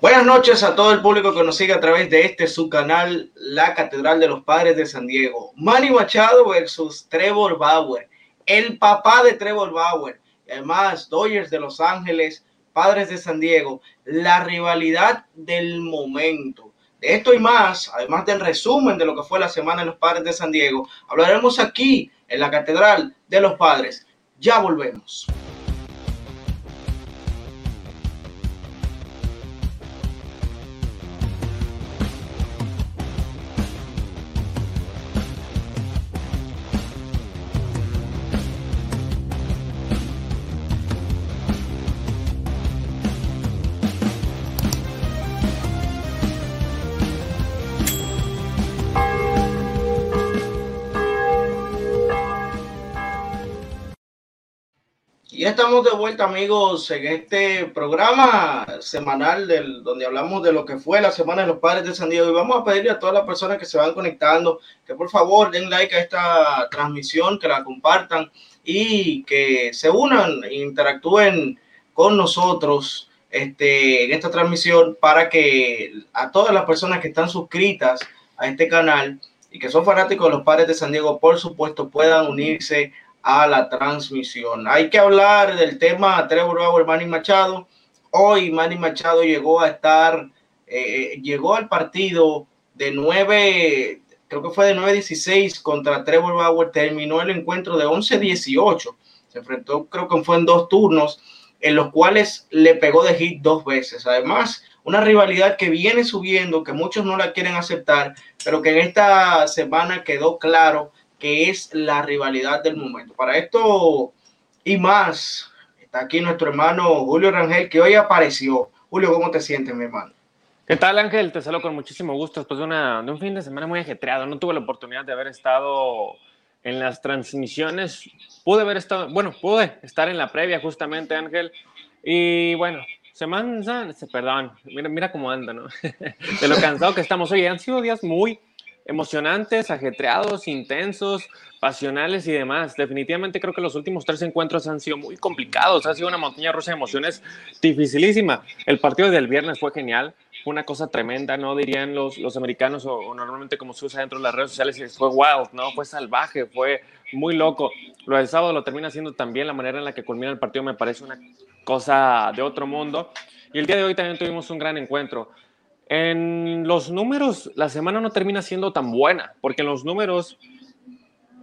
Buenas noches a todo el público que nos sigue a través de este su canal, La Catedral de los Padres de San Diego. Manny Machado versus Trevor Bauer, el papá de Trevor Bauer. Además, Dodgers de Los Ángeles, Padres de San Diego, la rivalidad del momento. De esto y más, además del resumen de lo que fue la semana de los Padres de San Diego, hablaremos aquí en la Catedral de los Padres. Ya volvemos. Estamos de vuelta, amigos, en este programa semanal del, donde hablamos de lo que fue la Semana de los Padres de San Diego. Y vamos a pedirle a todas las personas que se van conectando que por favor den like a esta transmisión, que la compartan y que se unan e interactúen con nosotros este, en esta transmisión para que a todas las personas que están suscritas a este canal y que son fanáticos de los Padres de San Diego, por supuesto, puedan unirse a la transmisión. Hay que hablar del tema Trevor Bauer, Manny Machado. Hoy Manny Machado llegó a estar, eh, llegó al partido de 9, creo que fue de 9-16 contra Trevor Bauer, terminó el encuentro de 11-18. Se enfrentó, creo que fue en dos turnos, en los cuales le pegó de hit dos veces. Además, una rivalidad que viene subiendo, que muchos no la quieren aceptar, pero que en esta semana quedó claro que es la rivalidad del momento. Para esto y más, está aquí nuestro hermano Julio Rangel, que hoy apareció. Julio, ¿cómo te sientes, mi hermano? ¿Qué tal, Ángel? Te saludo con muchísimo gusto después de, una, de un fin de semana muy ajetreado. No tuve la oportunidad de haber estado en las transmisiones. Pude haber estado, bueno, pude estar en la previa justamente, Ángel. Y bueno, semana, perdón, mira, mira cómo anda, ¿no? de lo cansado que estamos hoy. Han sido días muy, emocionantes, ajetreados, intensos, pasionales y demás. Definitivamente creo que los últimos tres encuentros han sido muy complicados, ha sido una montaña rusa de emociones dificilísima. El partido del viernes fue genial, fue una cosa tremenda, ¿no? Dirían los, los americanos o, normalmente como se usa dentro de las redes sociales, fue wild, ¿no? Fue salvaje, fue muy loco. Lo del sábado lo termina haciendo también, la manera en la que culmina el partido me parece una cosa de otro mundo. Y el día de hoy también tuvimos un gran encuentro. En los números, la semana no termina siendo tan buena, porque en los números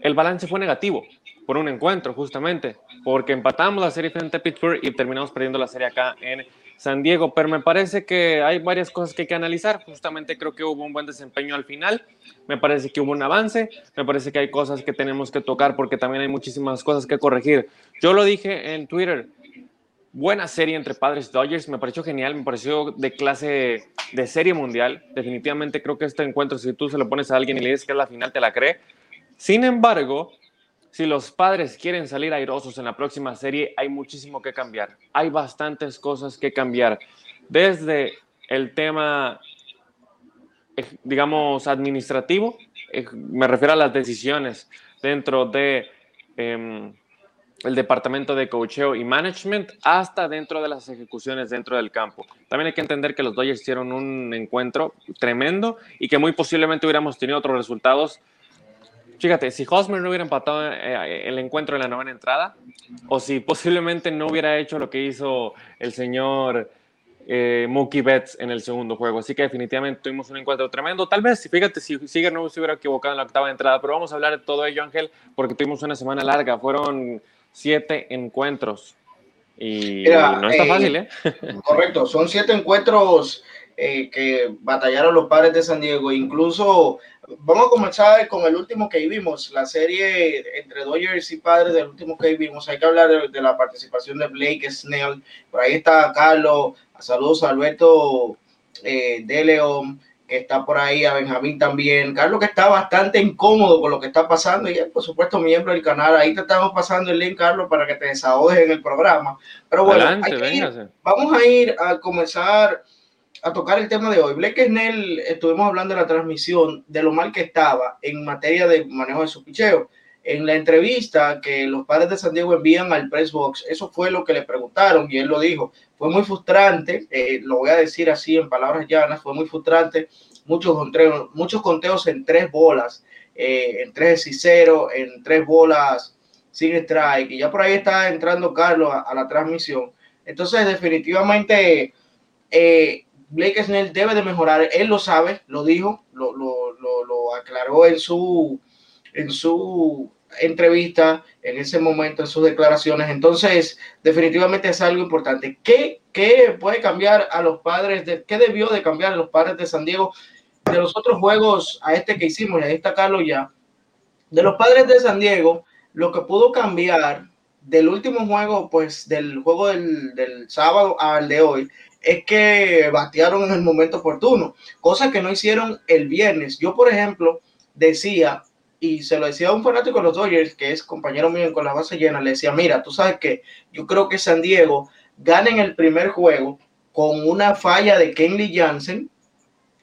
el balance fue negativo por un encuentro, justamente, porque empatamos la serie frente a Pittsburgh y terminamos perdiendo la serie acá en San Diego. Pero me parece que hay varias cosas que hay que analizar. Justamente creo que hubo un buen desempeño al final. Me parece que hubo un avance. Me parece que hay cosas que tenemos que tocar porque también hay muchísimas cosas que corregir. Yo lo dije en Twitter buena serie entre Padres y Dodgers, me pareció genial, me pareció de clase de serie mundial. Definitivamente creo que este encuentro, si tú se lo pones a alguien y le dices que es la final, te la cree. Sin embargo, si los padres quieren salir airosos en la próxima serie, hay muchísimo que cambiar. Hay bastantes cosas que cambiar. Desde el tema, eh, digamos, administrativo, eh, me refiero a las decisiones dentro de... Em, el departamento de coacheo y management hasta dentro de las ejecuciones dentro del campo. También hay que entender que los Dodgers hicieron un encuentro tremendo y que muy posiblemente hubiéramos tenido otros resultados. Fíjate, si Hosmer no hubiera empatado eh, el encuentro en la novena entrada, o si posiblemente no hubiera hecho lo que hizo el señor eh, Mookie Betts en el segundo juego. Así que definitivamente tuvimos un encuentro tremendo. Tal vez, fíjate, si Siger no se hubiera equivocado en la octava entrada, pero vamos a hablar de todo ello, Ángel, porque tuvimos una semana larga. Fueron siete encuentros. Y, no está fácil, ¿eh? Correcto, son siete encuentros eh, que batallaron los padres de San Diego. Incluso vamos a comenzar con el último que vimos, la serie entre Dodgers y padres del último que vimos. Hay que hablar de, la participación de Blake Snell. Por ahí está Carlos. Saludos a Alberto eh, de León está por ahí, a Benjamín también. Carlos que está bastante incómodo con lo que está pasando y es, por supuesto, miembro del canal. Ahí te estamos pasando el link, Carlos, para que te desahogues en el programa. Pero bueno, vamos a ir a comenzar a tocar el tema de hoy. Blake Snell, estuvimos hablando en la transmisión de lo mal que estaba en materia de manejo de su picheo. En la entrevista que los padres de San Diego envían al press box, eso fue lo que le preguntaron y él lo dijo. Fue muy frustrante, eh, lo voy a decir así en palabras llanas, fue muy frustrante, muchos conteos, muchos conteos en tres bolas, eh, en tres cero, en tres bolas sin strike, y ya por ahí está entrando Carlos a, la transmisión. Entonces, definitivamente, eh, Blake Snell debe de mejorar, él lo sabe, lo dijo, lo, lo, lo, lo aclaró en su, en su entrevista, en ese momento, en sus declaraciones. Entonces, definitivamente es algo importante. ¿Qué, qué puede cambiar a los padres? De, ¿Qué debió de cambiar a los padres de San Diego de los otros juegos a este que hicimos? Y ahí está Carlos ya. De los padres de San Diego, lo que pudo cambiar del último juego, pues del juego del, del sábado al de hoy, es que batearon en el momento oportuno, cosa que no hicieron el viernes. Yo, por ejemplo, decía y se lo decía a un fanático de los Dodgers, que es compañero mío con la base llena, le decía, mira, tú sabes que yo creo que San Diego gana en el primer juego con una falla de Kenley Jansen,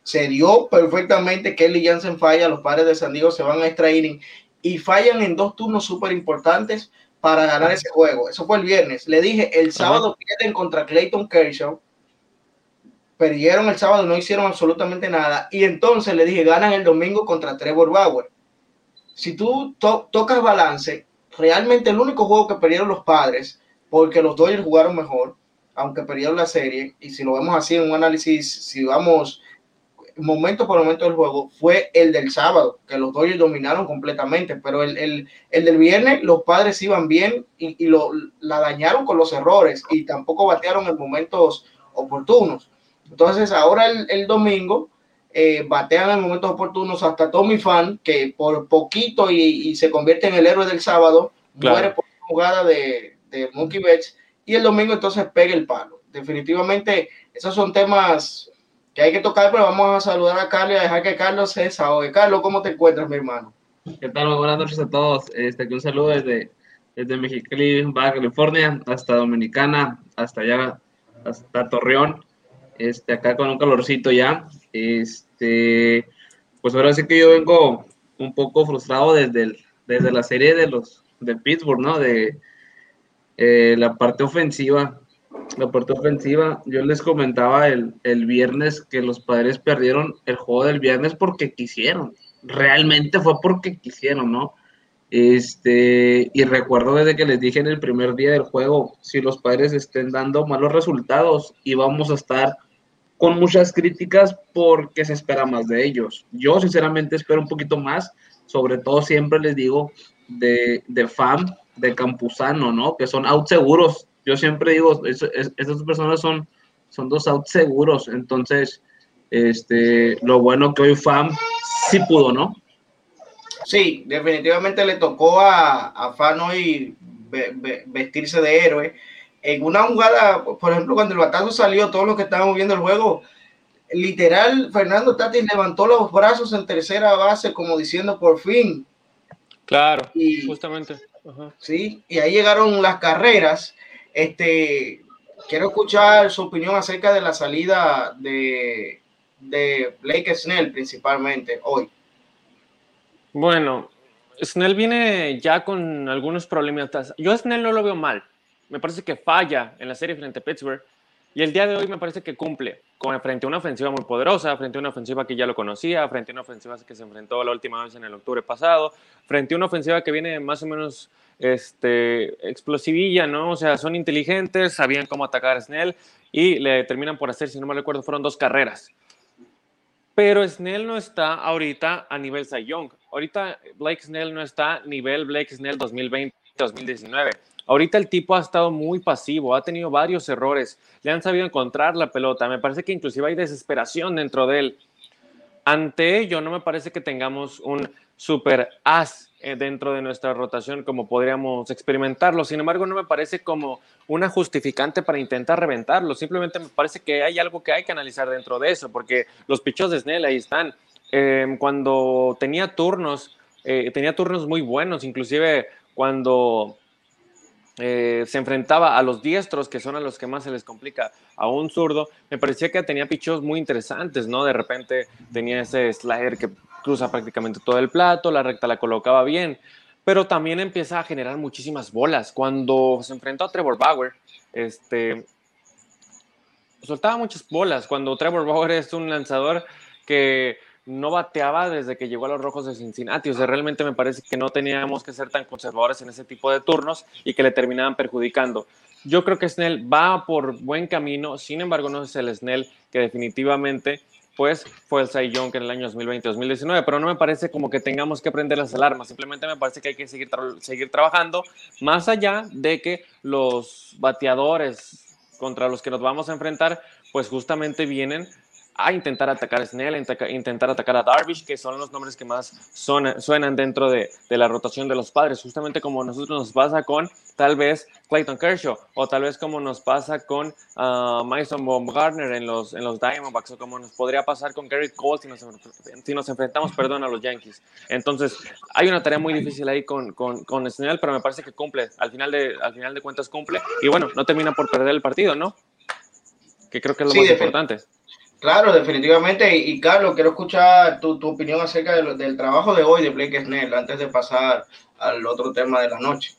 se dio perfectamente, Kenley Jansen falla, los padres de San Diego se van a extra y fallan en dos turnos súper importantes para ganar ese juego. Eso fue el viernes. Le dije, el sábado pierden contra Clayton Kershaw, perdieron el sábado, no hicieron absolutamente nada. Y entonces le dije, ganan el domingo contra Trevor Bauer si tú tocas balance, realmente el único juego que perdieron los padres, porque los Dodgers jugaron mejor, aunque perdieron la serie, y si lo vemos así en un análisis, si vamos momento por momento del juego, fue el del sábado, que los Dodgers dominaron completamente, pero el, el, el del viernes los padres iban bien y, y, lo, la dañaron con los errores y tampoco batearon en momentos oportunos. Entonces ahora el, el domingo eh, batean en momentos oportunos hasta Tommy Fan, que por poquito y, se convierte en el héroe del sábado, muere por una jugada de, de Monkey Betts, y el domingo entonces pega el palo. Definitivamente, esos son temas que hay que tocar, pero vamos a saludar a Carlos y a dejar que Carlos se desahogue. Carlos, ¿cómo te encuentras, mi hermano? ¿Qué tal? Buenas noches a todos. Este, un saludo desde, desde Mexicali, Baja California, hasta Dominicana, hasta allá, hasta Torreón. Este, acá con un calorcito ya. Este, pues ahora sí que yo vengo un poco frustrado desde, desde la serie de los de Pittsburgh, ¿no? De eh, la parte ofensiva. La parte ofensiva, yo les comentaba el, el viernes que los padres perdieron el juego del viernes porque quisieron. Realmente fue porque quisieron, ¿no? Este, y recuerdo desde que les dije en el primer día del juego, si los padres estén dando malos resultados y vamos a estar con muchas críticas porque se espera más de ellos. Yo sinceramente espero un poquito más, sobre todo siempre les digo de, de FAM, de Campuzano, ¿no? Que son out seguros. Yo siempre digo, es, estas personas son, son dos out seguros. Entonces, este, lo bueno que hoy FAM sí pudo, ¿no? Sí, definitivamente le tocó a, a FAM hoy vestirse de héroe en una jugada, por ejemplo, cuando el batazo salió, todos los que estábamos viendo el juego, literal, Fernando Tati levantó los brazos en tercera base, como diciendo por fin. Claro, y, justamente. Sí, y ahí llegaron las carreras. Este, quiero escuchar su opinión acerca de la salida de, de Blake Snell, principalmente hoy. Bueno, Snell viene ya con algunos problemas. Yo a Snell no lo veo mal me parece que falla en la serie frente a Pittsburgh. Y el día de hoy me parece que cumple con, frente a una ofensiva muy poderosa, frente a una ofensiva que ya lo conocía, frente a una ofensiva que se enfrentó la última vez en el octubre pasado, frente a una ofensiva que viene más o menos este, explosivilla, ¿no? O sea, son inteligentes, sabían cómo atacar a Snell y le terminan por hacer, si no me recuerdo, fueron dos carreras. Pero Snell no está ahorita a nivel Cy Young. Ahorita Blake Snell no está a nivel Blake Snell 2020-2019. Ahorita el tipo ha estado muy pasivo, ha tenido varios errores, le han sabido encontrar la pelota. Me parece que inclusive hay desesperación dentro de él. Ante ello, no me parece que tengamos un super as eh, dentro de nuestra rotación como podríamos experimentarlo. Sin embargo, no me parece como una justificante para intentar reventarlo. Simplemente me parece que hay algo que hay que analizar dentro de eso, porque los pichos de Snell ahí están. Em, cuando tenía turnos, eh, tenía turnos muy buenos, inclusive cuando eh, se enfrentaba a los diestros, que son a los que más se les complica a un zurdo, me parecía que tenía pichos muy interesantes, ¿no? De repente tenía ese slider que cruza prácticamente todo el plato, la recta la colocaba bien, pero también empieza a generar muchísimas bolas. Cuando se enfrentó a Trevor Bauer, este, soltaba muchas bolas, cuando Trevor Bauer es un lanzador que no bateaba desde que llegó a los Rojos de Cincinnati. O sea, realmente me parece que no teníamos que ser tan conservadores en ese tipo de turnos y que le terminaban perjudicando. Yo creo que Snell va por buen camino, sin embargo, no es el Snell que definitivamente pues fue el Cy Young en el año 2020-2019, pero no me parece como que tengamos que prender las alarmas, simplemente me parece que hay que seguir, seguir trabajando, más allá de que los bateadores contra los que nos vamos a enfrentar, pues justamente vienen a intentar atacar a Snell, a intentar atacar a Darvish, que son los nombres que más suenan dentro de, la rotación de los padres, justamente como nosotros nos pasa con tal vez Clayton Kershaw, o tal vez como nos pasa con uh, Mason Baumgartner en los, en los Diamondbacks, o como nos podría pasar con Gary Cole si nos, si nos enfrentamos perdón, a los Yankees. Entonces, hay una tarea muy difícil ahí con, con, con Snell, pero me parece que cumple, al final, de, al final de cuentas cumple, y bueno, no termina por perder el partido, ¿no? Que creo que es lo más importante. Claro, definitivamente. Y, Carlos, quiero escuchar tu, opinión acerca del trabajo de hoy de Blake Snell antes de pasar al otro tema de la noche.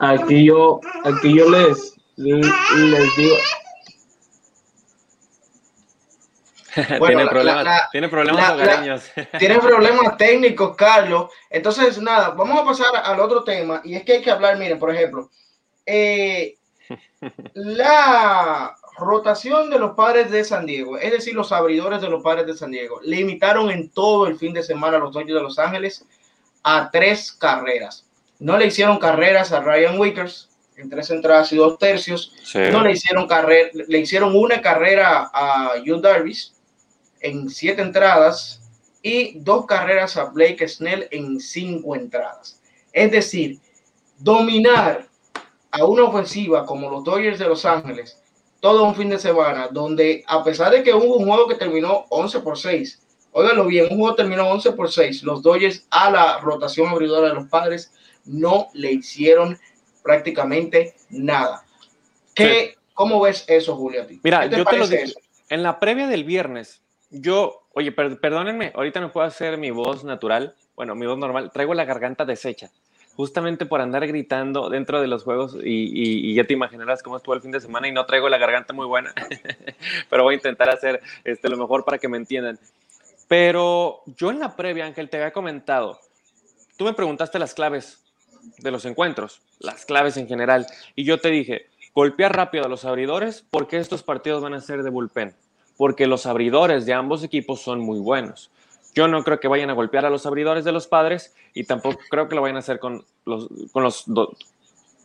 Aquí yo, aquí yo les, les digo. tiene, problemas, tiene problemas tiene problemas técnicos, Carlos. Entonces, nada, vamos a pasar al otro tema. Y es que hay que hablar, miren, por ejemplo, eh, la rotación de los padres de San Diego, es decir, los abridores de los padres de San Diego, limitaron en todo el fin de semana a los Dodgers de Los Ángeles a tres carreras. No le hicieron carreras a Ryan Wickers en tres entradas y dos tercios. No le hicieron carrera, le hicieron una carrera a Yu Darvish en siete entradas y dos carreras a Blake Snell en cinco entradas. Es decir, dominar a una ofensiva como los Dodgers de Los Ángeles todo un fin de semana donde a pesar de que hubo un juego que terminó 11 por 6, óiganlo bien, un juego terminó 11 por 6, los Dodgers a la rotación abridora de los padres no le hicieron prácticamente nada. ¿Qué, ¿Cómo ves eso, Julio? Mira, yo te lo digo. En la previa del viernes, yo, oye, perdónenme, ahorita no puedo hacer mi voz natural, bueno, mi voz normal, traigo la garganta deshecha justamente por andar gritando dentro de los juegos y, ya te imaginarás cómo estuvo el fin de semana y no traigo la garganta muy buena, pero voy a intentar hacer este, lo mejor para que me entiendan. Pero yo en la previa, Ángel, te había comentado, tú me preguntaste las claves de los encuentros, las claves en general, y yo te dije, golpear rápido a los abridores porque estos partidos van a ser de bullpen, porque los abridores de ambos equipos son muy buenos. Yo no creo que vayan a golpear a los abridores de los padres y tampoco creo que lo vayan a hacer con los, con los,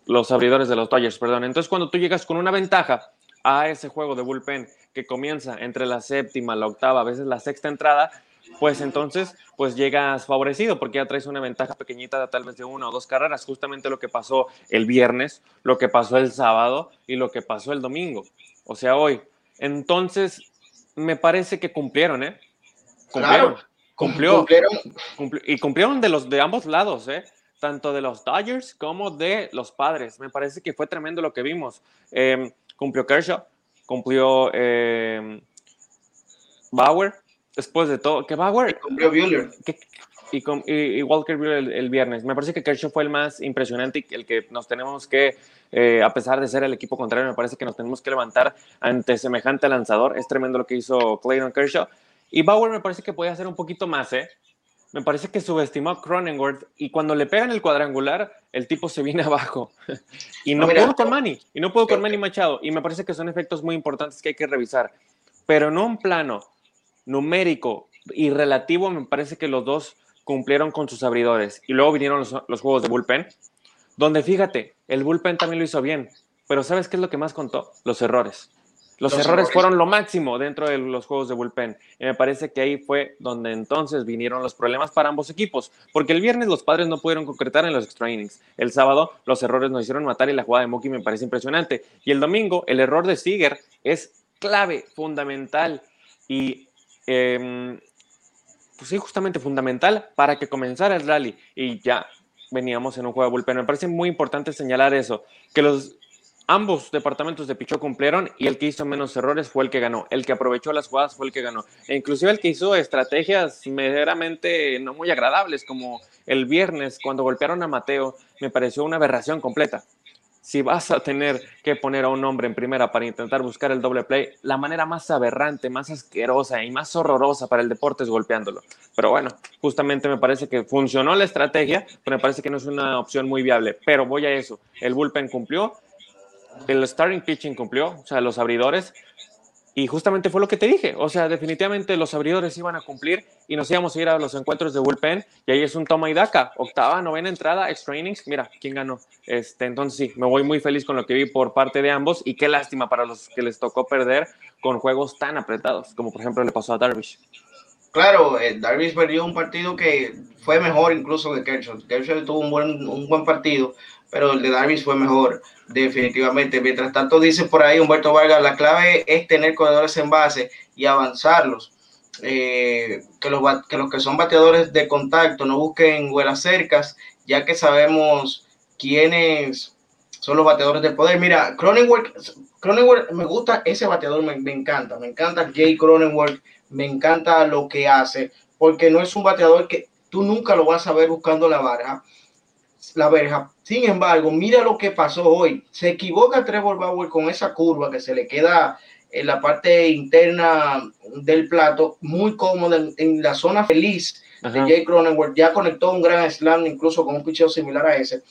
los abridores de los Dodgers, perdón. Entonces, cuando tú llegas con una ventaja a ese juego de bullpen que comienza entre la séptima, la octava, a veces la sexta entrada, pues entonces pues llegas favorecido porque ya traes una ventaja pequeñita de tal vez de una o dos carreras, justamente lo que pasó el viernes, lo que pasó el sábado y lo que pasó el domingo, o sea, hoy. Entonces, me parece que cumplieron, ¿eh? Cumplieron. Cumplió, y cumplieron de los de ambos lados, ¿eh? tanto de los Dodgers como de los Padres. Me parece que fue tremendo lo que vimos. Em, cumplió Kershaw, cumplió em, Bauer, después de todo, que Bauer... Cumplió Buehler. y, Walker el, viernes. Me parece que Kershaw fue el más impresionante y el que nos tenemos que, eh, a pesar de ser el equipo contrario, me parece que nos tenemos que levantar ante semejante lanzador. Es tremendo lo que hizo Clayton Kershaw. Y Bauer me parece que puede hacer un poquito más, ¿eh? Me parece que subestimó a Cronenworth y cuando le pegan el cuadrangular, el tipo se viene abajo. y no, puedo con Manny, y no puedo con Manny Machado. Y me parece que son efectos muy importantes que hay que revisar. Pero en un plano numérico y relativo, me parece que los dos cumplieron con sus abridores. Y luego vinieron los, los juegos de bullpen, donde fíjate, el bullpen también lo hizo bien. Pero ¿sabes qué es lo que más contó? Los errores. Los, errores, fueron lo máximo dentro de los juegos de bullpen. Y me parece que ahí fue donde entonces vinieron los problemas para ambos equipos. Porque el viernes los padres no pudieron concretar en los extra innings. El sábado los errores nos hicieron matar y la jugada de Mookie me parece impresionante. Y el domingo el error de Seager es clave, fundamental. Y em, pues sí, justamente fundamental para que comenzara el rally. Y ya veníamos en un juego de bullpen. Me parece muy importante señalar eso. Que los ambos departamentos de Pichó cumplieron y el que hizo menos errores fue el que ganó. El que aprovechó las jugadas fue el que ganó. E inclusive el que hizo estrategias meramente no muy agradables, como el viernes cuando golpearon a Mateo, me pareció una aberración completa. si vas a tener que poner a un hombre en primera para intentar buscar el doble play, la manera más aberrante, más asquerosa y más horrorosa para el deporte es golpeándolo. Pero bueno, justamente me parece que funcionó la estrategia, pero me parece que no es una opción muy viable. Pero voy a eso, el bullpen cumplió, el starting pitching cumplió, o sea, los abridores, y justamente fue lo que te dije. O sea, definitivamente los abridores iban a cumplir y nos íbamos a ir a los encuentros de bullpen. Y ahí es un toma y daca. Octava, novena entrada, extra innings. Mira, ¿quién ganó? Este, entonces sí, me voy muy feliz con lo que vi por parte de ambos. Y qué lástima para los que les tocó perder con juegos tan apretados, como por ejemplo le pasó a Darvish. Claro, eh, Darvish perdió un partido que fue mejor incluso que Kershaw. Kershaw tuvo un buen, un buen partido, pero el de Darvish fue mejor, definitivamente. Mientras tanto, dice por ahí Humberto Vargas, la clave es tener corredores en base y avanzarlos. Eh, que, los, que los que son bateadores de contacto no busquen vuelas cercas, ya que sabemos quiénes son los bateadores de poder. Mira, Cronenworth me gusta ese bateador, me, me, encanta, me encanta Jay Cronenworth, me encanta lo que hace, porque no es un bateador que tú nunca lo vas a ver buscando la barra la verja. Sin embargo, mira lo que pasó hoy. Se equivoca Trevor Bauer con esa curva que se le queda en la parte interna del plato, muy cómoda en, la zona feliz de Jay Cronenworth. Ya conectó un gran slam, incluso con un picheo similar a ese.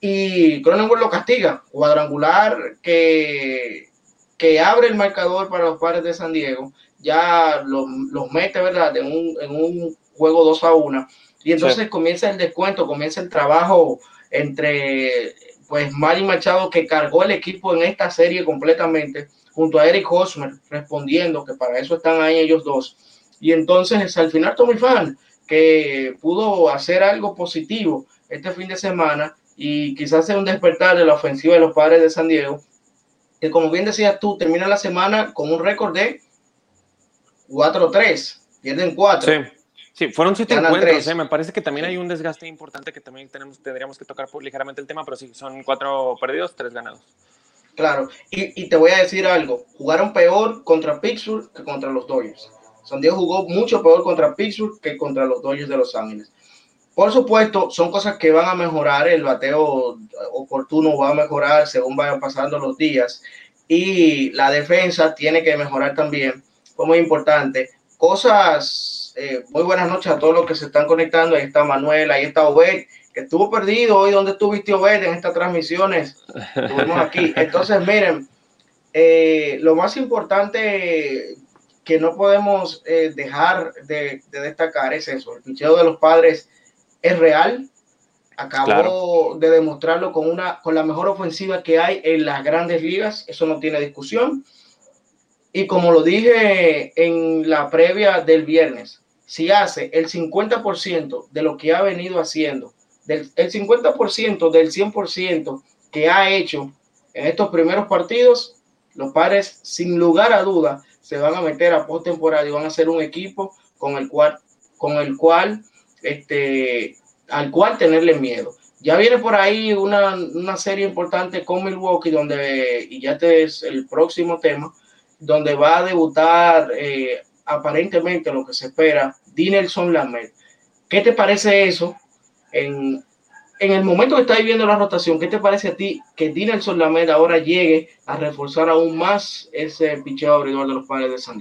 Y Cronenworth lo castiga. Cuadrangular que, que abre el marcador para los padres de San Diego. Ya los, los mete, ¿verdad? En un, en un juego 2 a 1 y entonces comienza el descuento, comienza el trabajo entre pues Mari Machado que cargó el equipo en esta serie completamente junto a Eric Hosmer respondiendo que para eso están ahí ellos dos. Y entonces al final Tommy Fan que pudo hacer algo positivo este fin de semana y quizás sea un despertar de la ofensiva de los padres de San Diego, que como bien decías tú, termina la semana con un récord de 4-3, pierden 4. Sí. Sí, fueron siete encuentros. ¿eh? Me parece que también hay un desgaste importante que también tenemos, tendríamos que tocar ligeramente el tema, pero sí, son cuatro perdidos, tres ganados. Claro, y, y, te voy a decir algo: jugaron peor contra Pittsburgh que contra los Dodgers. San Diego jugó mucho peor contra Pittsburgh que contra los Dodgers de Los Ángeles. Por supuesto, son cosas que van a mejorar. El bateo oportuno va a mejorar según vayan pasando los días. Y la defensa tiene que mejorar también. Fue muy importante. Cosas eh, muy buenas noches a todos los que se están conectando. Ahí está Manuel, ahí está Obed, que estuvo perdido hoy. ¿Dónde estuviste, Obed, en estas transmisiones? Estuvimos aquí. Entonces, miren, eh, lo más importante que no podemos eh, dejar de, destacar es eso. El picheo de los padres es real. Acabó de demostrarlo con, una, con la mejor ofensiva que hay en las grandes ligas. Eso no tiene discusión. Y como lo dije en la previa del viernes, si hace el 50% de lo que ha venido haciendo, el 50% del 100% que ha hecho en estos primeros partidos, los padres, sin lugar a duda, se van a meter a postemporada y van a ser un equipo con el cual, con el cual, este, al cual tenerle miedo. Ya viene por ahí una, una serie importante con Milwaukee, donde, y ya este es el próximo tema, donde va a debutar eh, aparentemente lo que se espera, Dinelson Lamed. ¿Qué te parece eso? En, en el momento que estás viendo la rotación, ¿qué te parece a ti que Dinelson Lamed ahora llegue a reforzar aún más ese picheo abridor de los padres de San?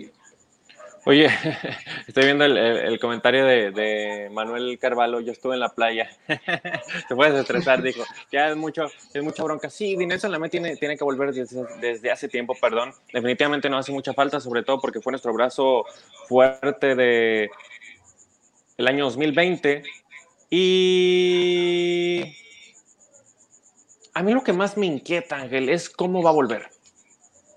Oye, estoy viendo el, comentario de, Manuel Carvalho, yo estuve en la playa, te puedes estresar, dijo, ya es mucho, es mucha bronca. Sí, Dinelson Lamed tiene, tiene que volver desde, desde, hace tiempo, perdón, definitivamente no hace mucha falta, sobre todo porque fue nuestro brazo fuerte de el año 2020 y a mí lo que más me inquieta, Ángel, es cómo va a volver,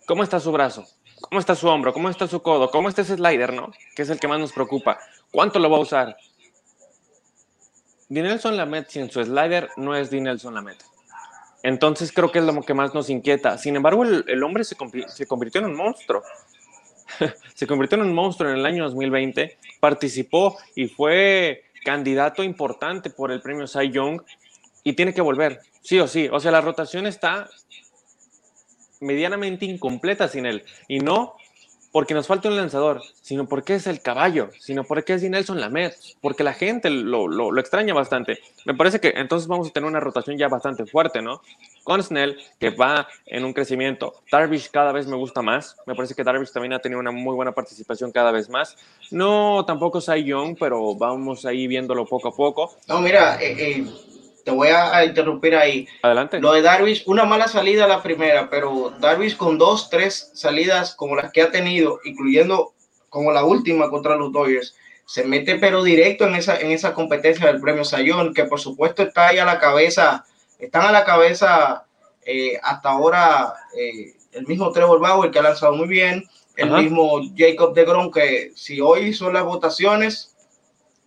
cómo está su brazo ¿Cómo está su hombro? ¿Cómo está su codo? ¿Cómo está ese slider, no? Que es el que más nos preocupa. ¿Cuánto lo va a usar? Dinelson Lamet sin su slider no es Dinelson Lamet. Entonces creo que es lo que más nos inquieta. Sin embargo, el, hombre se, se, convirtió en un monstruo. se convirtió en un monstruo en el año 2020. Participó y fue candidato importante por el premio Cy Young y tiene que volver, sí o sí. O sea, la rotación está medianamente incompleta sin él. Y no porque nos falta un lanzador, sino porque es el caballo, sino porque es Nelson Lamed, porque la gente lo, lo, extraña bastante. Me parece que entonces vamos a tener una rotación ya bastante fuerte, ¿no? Con Snell, que va en un crecimiento. Darvish cada vez me gusta más. Me parece que Darvish también ha tenido una muy buena participación cada vez más. No tampoco Cy Young, pero vamos ahí viéndolo poco a poco. No, mira, eh, eh te voy a, interrumpir ahí. Adelante. Lo de Darvish, una mala salida la primera, pero Darvish con dos, tres salidas como las que ha tenido, incluyendo como la última contra los Dodgers, se mete pero directo en esa, en esa competencia del premio Sayón, que por supuesto está ahí a la cabeza, están a la cabeza eh, hasta ahora eh, el mismo Trevor Bauer que ha lanzado muy bien, el mismo Jacob de Grom que si hoy son las votaciones,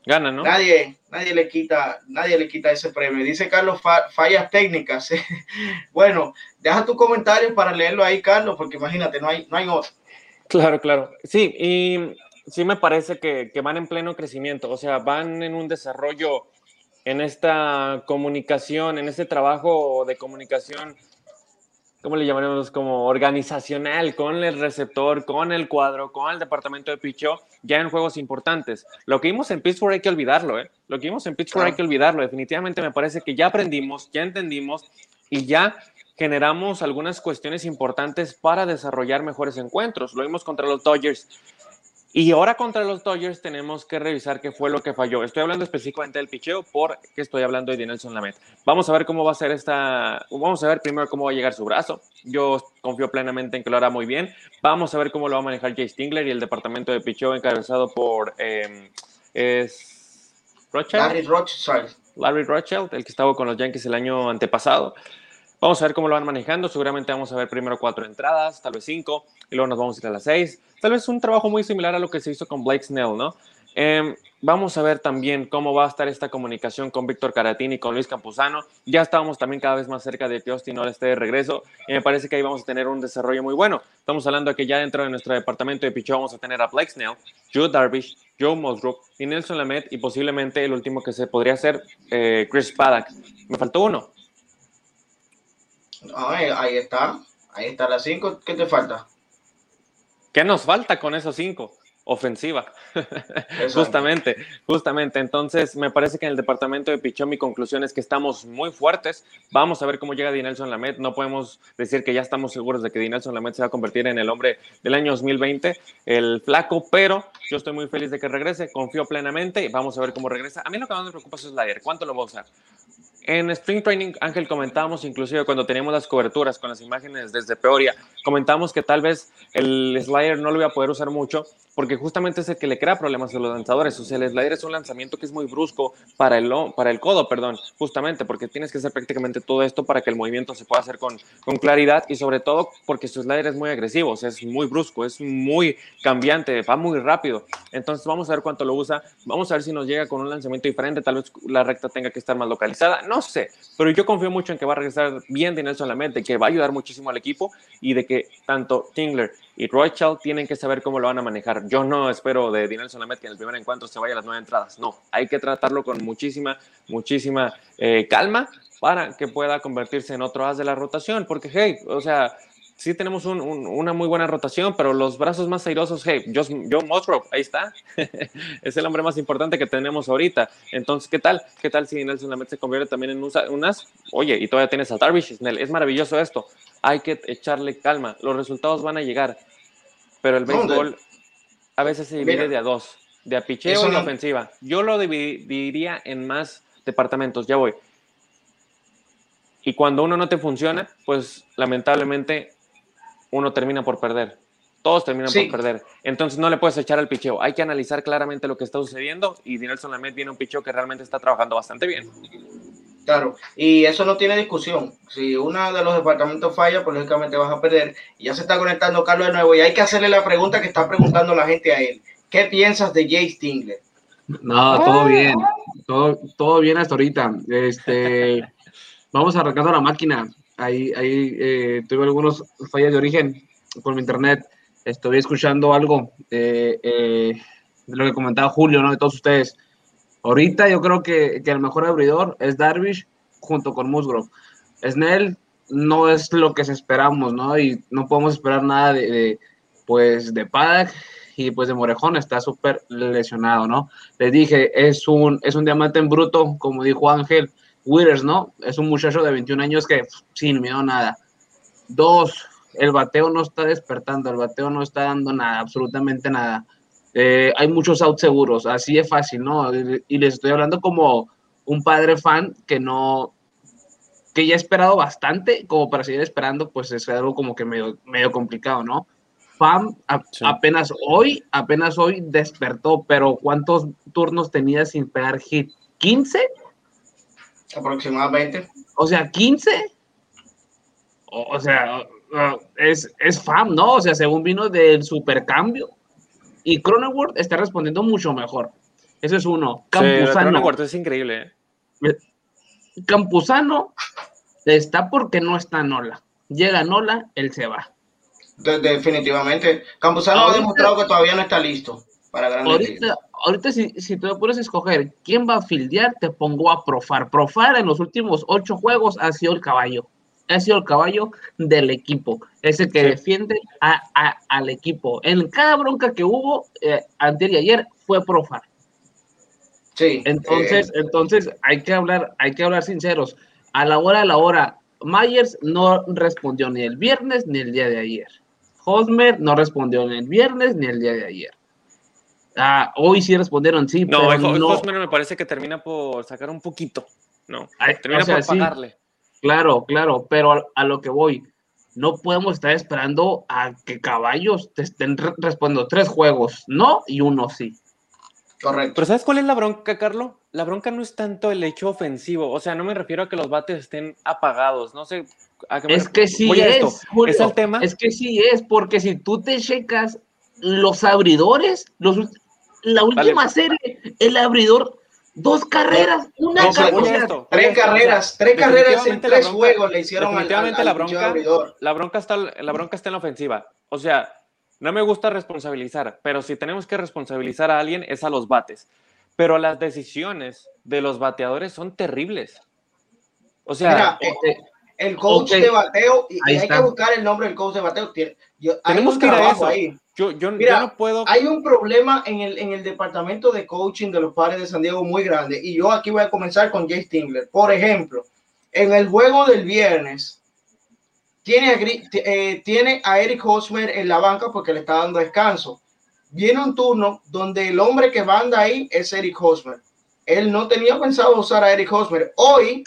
Gana, ¿no? Nadie, nadie le quita, nadie le quita ese premio. Dice Carlos, fallas técnicas. bueno, deja tu comentario para leerlo ahí, Carlos, porque imagínate, no hay, no hay otro. Claro, claro. Sí, y sí me parece que, que van en pleno crecimiento, o sea, van en un desarrollo en esta comunicación, en este trabajo de comunicación ¿cómo le llamaremos? Como organizacional con el receptor, con el cuadro, con el departamento de picho, ya en juegos importantes. Lo que vimos en Pittsburgh hay que olvidarlo, ¿eh? Lo que vimos en Pittsburgh hay que olvidarlo. Definitivamente me parece que ya aprendimos, ya entendimos y ya generamos algunas cuestiones importantes para desarrollar mejores encuentros. Lo vimos contra los Dodgers. Y ahora contra los Dodgers tenemos que revisar qué fue lo que falló. Estoy hablando específicamente del picheo porque estoy hablando de Nelson Lamet. Vamos a ver cómo va a ser esta. Vamos a ver primero cómo va a llegar su brazo. Yo confío plenamente en que lo hará muy bien. Vamos a ver cómo lo va a manejar Jay Stingler y el departamento de picheo encabezado por. Eh, es Larry Rothschild. Larry Rothschild, el que estaba con los Yankees el año antepasado. Vamos a ver cómo lo van manejando. Seguramente vamos a ver primero cuatro entradas, tal vez cinco, y luego nos vamos a ir a las seis. Tal vez un trabajo muy similar a lo que se hizo con Blake Snell, ¿no? Eh, vamos a ver también cómo va a estar esta comunicación con Víctor Caratini y con Luis Campuzano. Ya estábamos también cada vez más cerca de que Austin no esté de regreso y me parece que ahí vamos a tener un desarrollo muy bueno. Estamos hablando de que ya dentro de nuestro departamento de pichón vamos a tener a Blake Snell, Joe Darvish, Joe Musgrove y Nelson Lamet y posiblemente el último que se podría hacer, eh, Chris Paddock. Me faltó uno, ahí está. Ahí está la 5. ¿Qué te falta? ¿Qué nos falta con esos 5? Ofensiva. justamente, justamente. Entonces, me parece que en el departamento de Pichón mi conclusión es que estamos muy fuertes. Vamos a ver cómo llega Dinelson Lamet. No podemos decir que ya estamos seguros de que Dinelson Lamet se va a convertir en el hombre del año 2020, el flaco, pero yo estoy muy feliz de que regrese. Confío plenamente. Vamos a ver cómo regresa. A mí lo que más me preocupa es slider. ¿Cuánto lo va a usar? En Spring Training, Ángel, comentábamos inclusive cuando teníamos las coberturas con las imágenes desde Peoria, comentamos que tal vez el slider no lo iba a poder usar mucho porque justamente es el que le crea problemas a los lanzadores. O sea, el slider es un lanzamiento que es muy brusco para el, para el codo, perdón, justamente porque tienes que hacer prácticamente todo esto para que el movimiento se pueda hacer con, con claridad y sobre todo porque su slider es muy agresivo, o sea, es muy brusco, es muy cambiante, va muy rápido. Entonces vamos a ver cuánto lo usa, vamos a ver si nos llega con un lanzamiento diferente, tal vez la recta tenga que estar más localizada, no sé, pero yo confío mucho en que va a regresar bien de Nelson mente que va a ayudar muchísimo al equipo y de que tanto Tingler y Roychal tienen que saber cómo lo van a manejar. Yo no espero de Dinelson Lamet que en el primer encuentro se vaya a las nueve entradas. No, hay que tratarlo con muchísima, muchísima eh, calma para que pueda convertirse en otro as de la rotación. Porque, hey, o sea, sí tenemos una muy buena rotación, pero los brazos más airosos, hey, Joe, Musgrove, ahí está. es el hombre más importante que tenemos ahorita. Entonces, ¿qué tal? ¿Qué tal si Nelson Lamet se convierte también en unas? Oye, y todavía tienes a Darvish, Es maravilloso esto. Hay que echarle calma. Los resultados van a llegar. Pero el béisbol a veces se divide de a dos, de a picheo y ofensiva. Yo lo dividiría en más departamentos, ya voy. Y cuando uno no te funciona, pues lamentablemente uno termina por perder. Todos terminan por perder. Entonces no le puedes echar al picheo. Hay que analizar claramente lo que está sucediendo y Dinelson Lamet viene un picheo que realmente está trabajando bastante bien. Claro, y eso no tiene discusión. Si uno de los departamentos falla, pues lógicamente vas a perder. Y ya se está conectando Carlos de nuevo y hay que hacerle la pregunta que está preguntando la gente a él. ¿Qué piensas de Jay Stingler? No, todo bien, todo, todo bien hasta ahorita. Este, vamos arrancando la máquina. Ahí, ahí eh, tuve algunos fallas de origen con mi internet. Estoy escuchando algo eh, eh, de lo que comentaba Julio, ¿no? De todos ustedes. Ahorita yo creo que, el mejor abridor es Darvish junto con Musgrove. Snell no es lo que esperamos, ¿no? Y no podemos esperar nada de, pues de Paddock y pues de Morejón está súper lesionado, ¿no? Les dije, es un, es un diamante en bruto, como dijo Ángel Withers, ¿no? Es un muchacho de 21 años que sin miedo nada. Dos, el bateo no está despertando, el bateo no está dando nada, absolutamente nada. Eh, hay muchos outs seguros, así es fácil, ¿no? Y les estoy hablando como un padre fan que no, que ya ha esperado bastante, como para seguir esperando, pues es algo como que medio, medio complicado, ¿no? Pam apenas hoy, apenas hoy despertó, pero ¿cuántos turnos tenía sin pegar hit? ¿15? Aproximadamente. O sea, 15. O, sea, es, es FAM, ¿no? O sea, según vino del supercambio. Y Cronenworth está respondiendo mucho mejor. Ese es uno. Campuzano. es increíble. ¿eh? Campuzano está porque no está Nola. Llega Nola, él se va definitivamente. Campuzano ha demostrado que todavía no está listo para grandes Ahorita, ahorita si, si tú puedes escoger quién va a fildear, te pongo a Profar. Profar en los últimos ocho juegos ha sido el caballo. Ha sido el caballo del equipo. Ese que defiende a, al equipo. En cada bronca que hubo eh, anterior y ayer fue Profar. Sí. Entonces, eh, entonces hay que hablar, hay que hablar sinceros. A la hora, a la hora, Myers no respondió ni el viernes ni el día de ayer. Hosmer no respondió ni el viernes ni el día de ayer. Ah, hoy sí respondieron, sí. No, pero no. Hosmer me parece que termina por sacar un poquito. No, termina por pagarle. claro, claro, pero a, lo que voy, no podemos estar esperando a que caballos te estén respondiendo tres juegos, no y uno sí. Correcto. Pero ¿sabes cuál es la bronca, Carlos? La bronca no es tanto el hecho ofensivo, o sea, no me refiero a que los bates estén apagados, no sé es que sí es, ¿Es el tema? Es que sí es, porque si tú te checas los abridores, los, la última serie, el abridor, dos carreras, una carrera. tres carreras, tres carreras en tres juegos le hicieron definitivamente la bronca, la bronca está, la bronca está en la ofensiva. O sea, no me gusta responsabilizar, pero si tenemos que responsabilizar a alguien es a los bates. Pero las decisiones de los bateadores son terribles. O sea, este, el coach de bateo, y, hay que buscar el nombre del coach de bateo. Tenemos que ir a eso. Ahí. Yo, yo, no puedo. Hay un problema en el, en el departamento de coaching de los padres de San Diego muy grande. Y yo aquí voy a comenzar con Jay Stingler. Por ejemplo, en el juego del viernes, tiene a, eh, tiene a Eric Hosmer en la banca porque le está dando descanso. Viene un turno donde el hombre que manda ahí es Eric Hosmer. Él no tenía pensado usar a Eric Hosmer. Hoy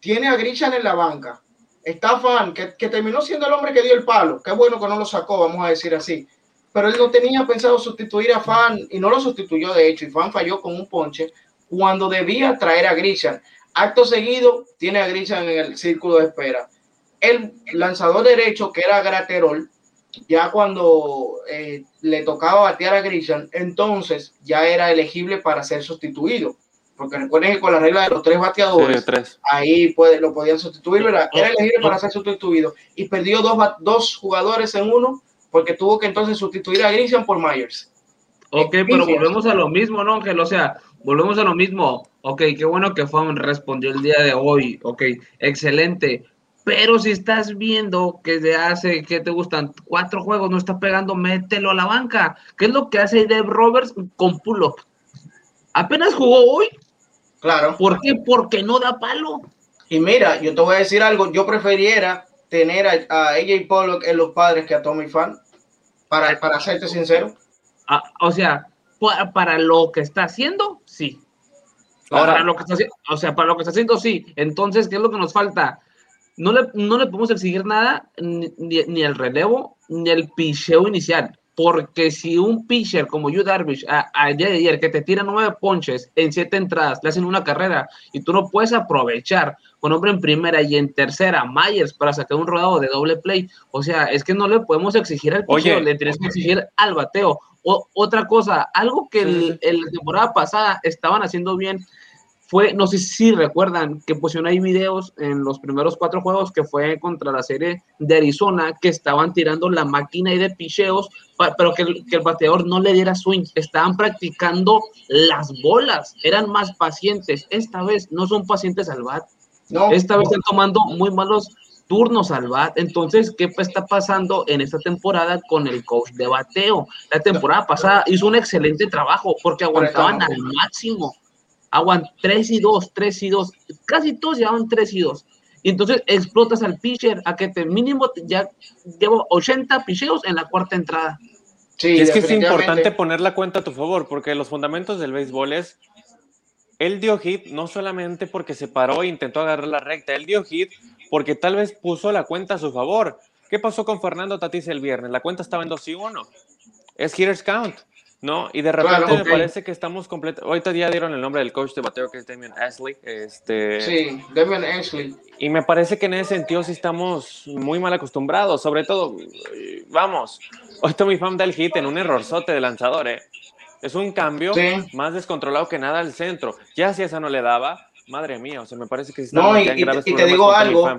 tiene a Grishan en la banca, está Fan, que, terminó siendo el hombre que dio el palo, qué bueno que no lo sacó, vamos a decir así, pero él no tenía pensado sustituir a Fan y no lo sustituyó de hecho, y Fan falló con un ponche cuando debía traer a Grishan. Acto seguido, tiene a Grishan en el círculo de espera. El lanzador derecho, que era Graterol, ya cuando eh, le tocaba batear a Grishan, entonces ya era elegible para ser sustituido porque recuerden que con la regla de los tres bateadores, ahí puede, lo podían sustituir, ¿verdad? Era elegible para ser sustituido y perdió dos, dos jugadores en uno porque tuvo que entonces sustituir a Grisham por Myers. Ok, pero volvemos a lo mismo, ¿no, Ángel? O sea, volvemos a lo mismo. Ok, qué bueno que Fam respondió el día de hoy. Ok, excelente. Pero si estás viendo que de hace, que te gustan? Cuatro juegos, no está pegando, mételo a la banca. ¿Qué es lo que hace Deb Roberts con pull-up? Apenas jugó hoy Claro. ¿Por qué? Porque no da palo. Y mira, yo te voy a decir algo, yo preferiera tener a, AJ Pollock en los padres que a Tommy Fan, para, para serte sincero. Ah, o sea, para, lo que está haciendo, sí. Ahora, lo que está, o sea, para lo que está haciendo, sí. Entonces, ¿qué es lo que nos falta? No le, no le podemos exigir nada, ni, ni el relevo, ni el picheo inicial. Porque si un pitcher como Yu Darvish ayer ayer que te tira nueve ponches en siete entradas, le hacen una carrera y tú no puedes aprovechar con hombre en primera y en tercera Myers para sacar un rodado de doble play. O sea, es que no le podemos exigir al pitcher, le tienes que exigir al bateo. O, otra cosa, algo que en la temporada pasada estaban haciendo bien fue, no sé si recuerdan, que pusieron ahí videos en los primeros cuatro juegos que fue contra la serie de Arizona, que estaban tirando la máquina y de picheos, pero que el, que el bateador no le diera swing. Estaban practicando las bolas, eran más pacientes. Esta vez no son pacientes al bat. No. Esta vez están tomando muy malos turnos al bat. Entonces, ¿qué está pasando en esta temporada con el coach de bateo? La temporada pasada hizo un excelente trabajo porque aguantaban al máximo. Aguant 3 y 2, 3 y 2. Casi todos llevaban 3 y 2. Y entonces explotas al pitcher a que te mínimo ya llevo 80 picheos en la cuarta entrada. Sí, es que es importante poner la cuenta a tu favor, porque los fundamentos del béisbol es, él dio hit no solamente porque se paró e intentó agarrar la recta, él dio hit porque tal vez puso la cuenta a su favor. ¿Qué pasó con Fernando Tatis el viernes? La cuenta estaba en 2 y 1. Es hitters count. ¿No? Y de repente me parece que estamos completos. Ahorita ya dieron el nombre del coach de bateo que es Damian Ashley. Este... Sí, Damian Ashley. Y me parece que en ese sentido sí estamos muy mal acostumbrados. Sobre todo, vamos, hoy mi fan del hit en un errorzote de lanzador, ¿eh? Es un cambio más descontrolado que nada al centro. Ya si esa no le daba, madre mía, o sea, me parece que sí No, y, y te digo algo.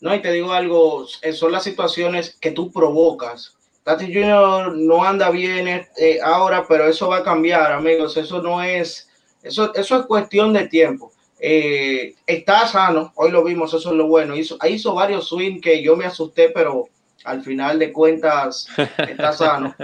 No, y te digo algo, son las situaciones que tú provocas Tati Junior no anda bien eh, ahora, pero eso va a cambiar, amigos. Eso no es, eso, eso es cuestión de tiempo. Eh, está sano, hoy lo vimos, eso es lo bueno. Hizo, hizo varios swings que yo me asusté, pero al final de cuentas está sano.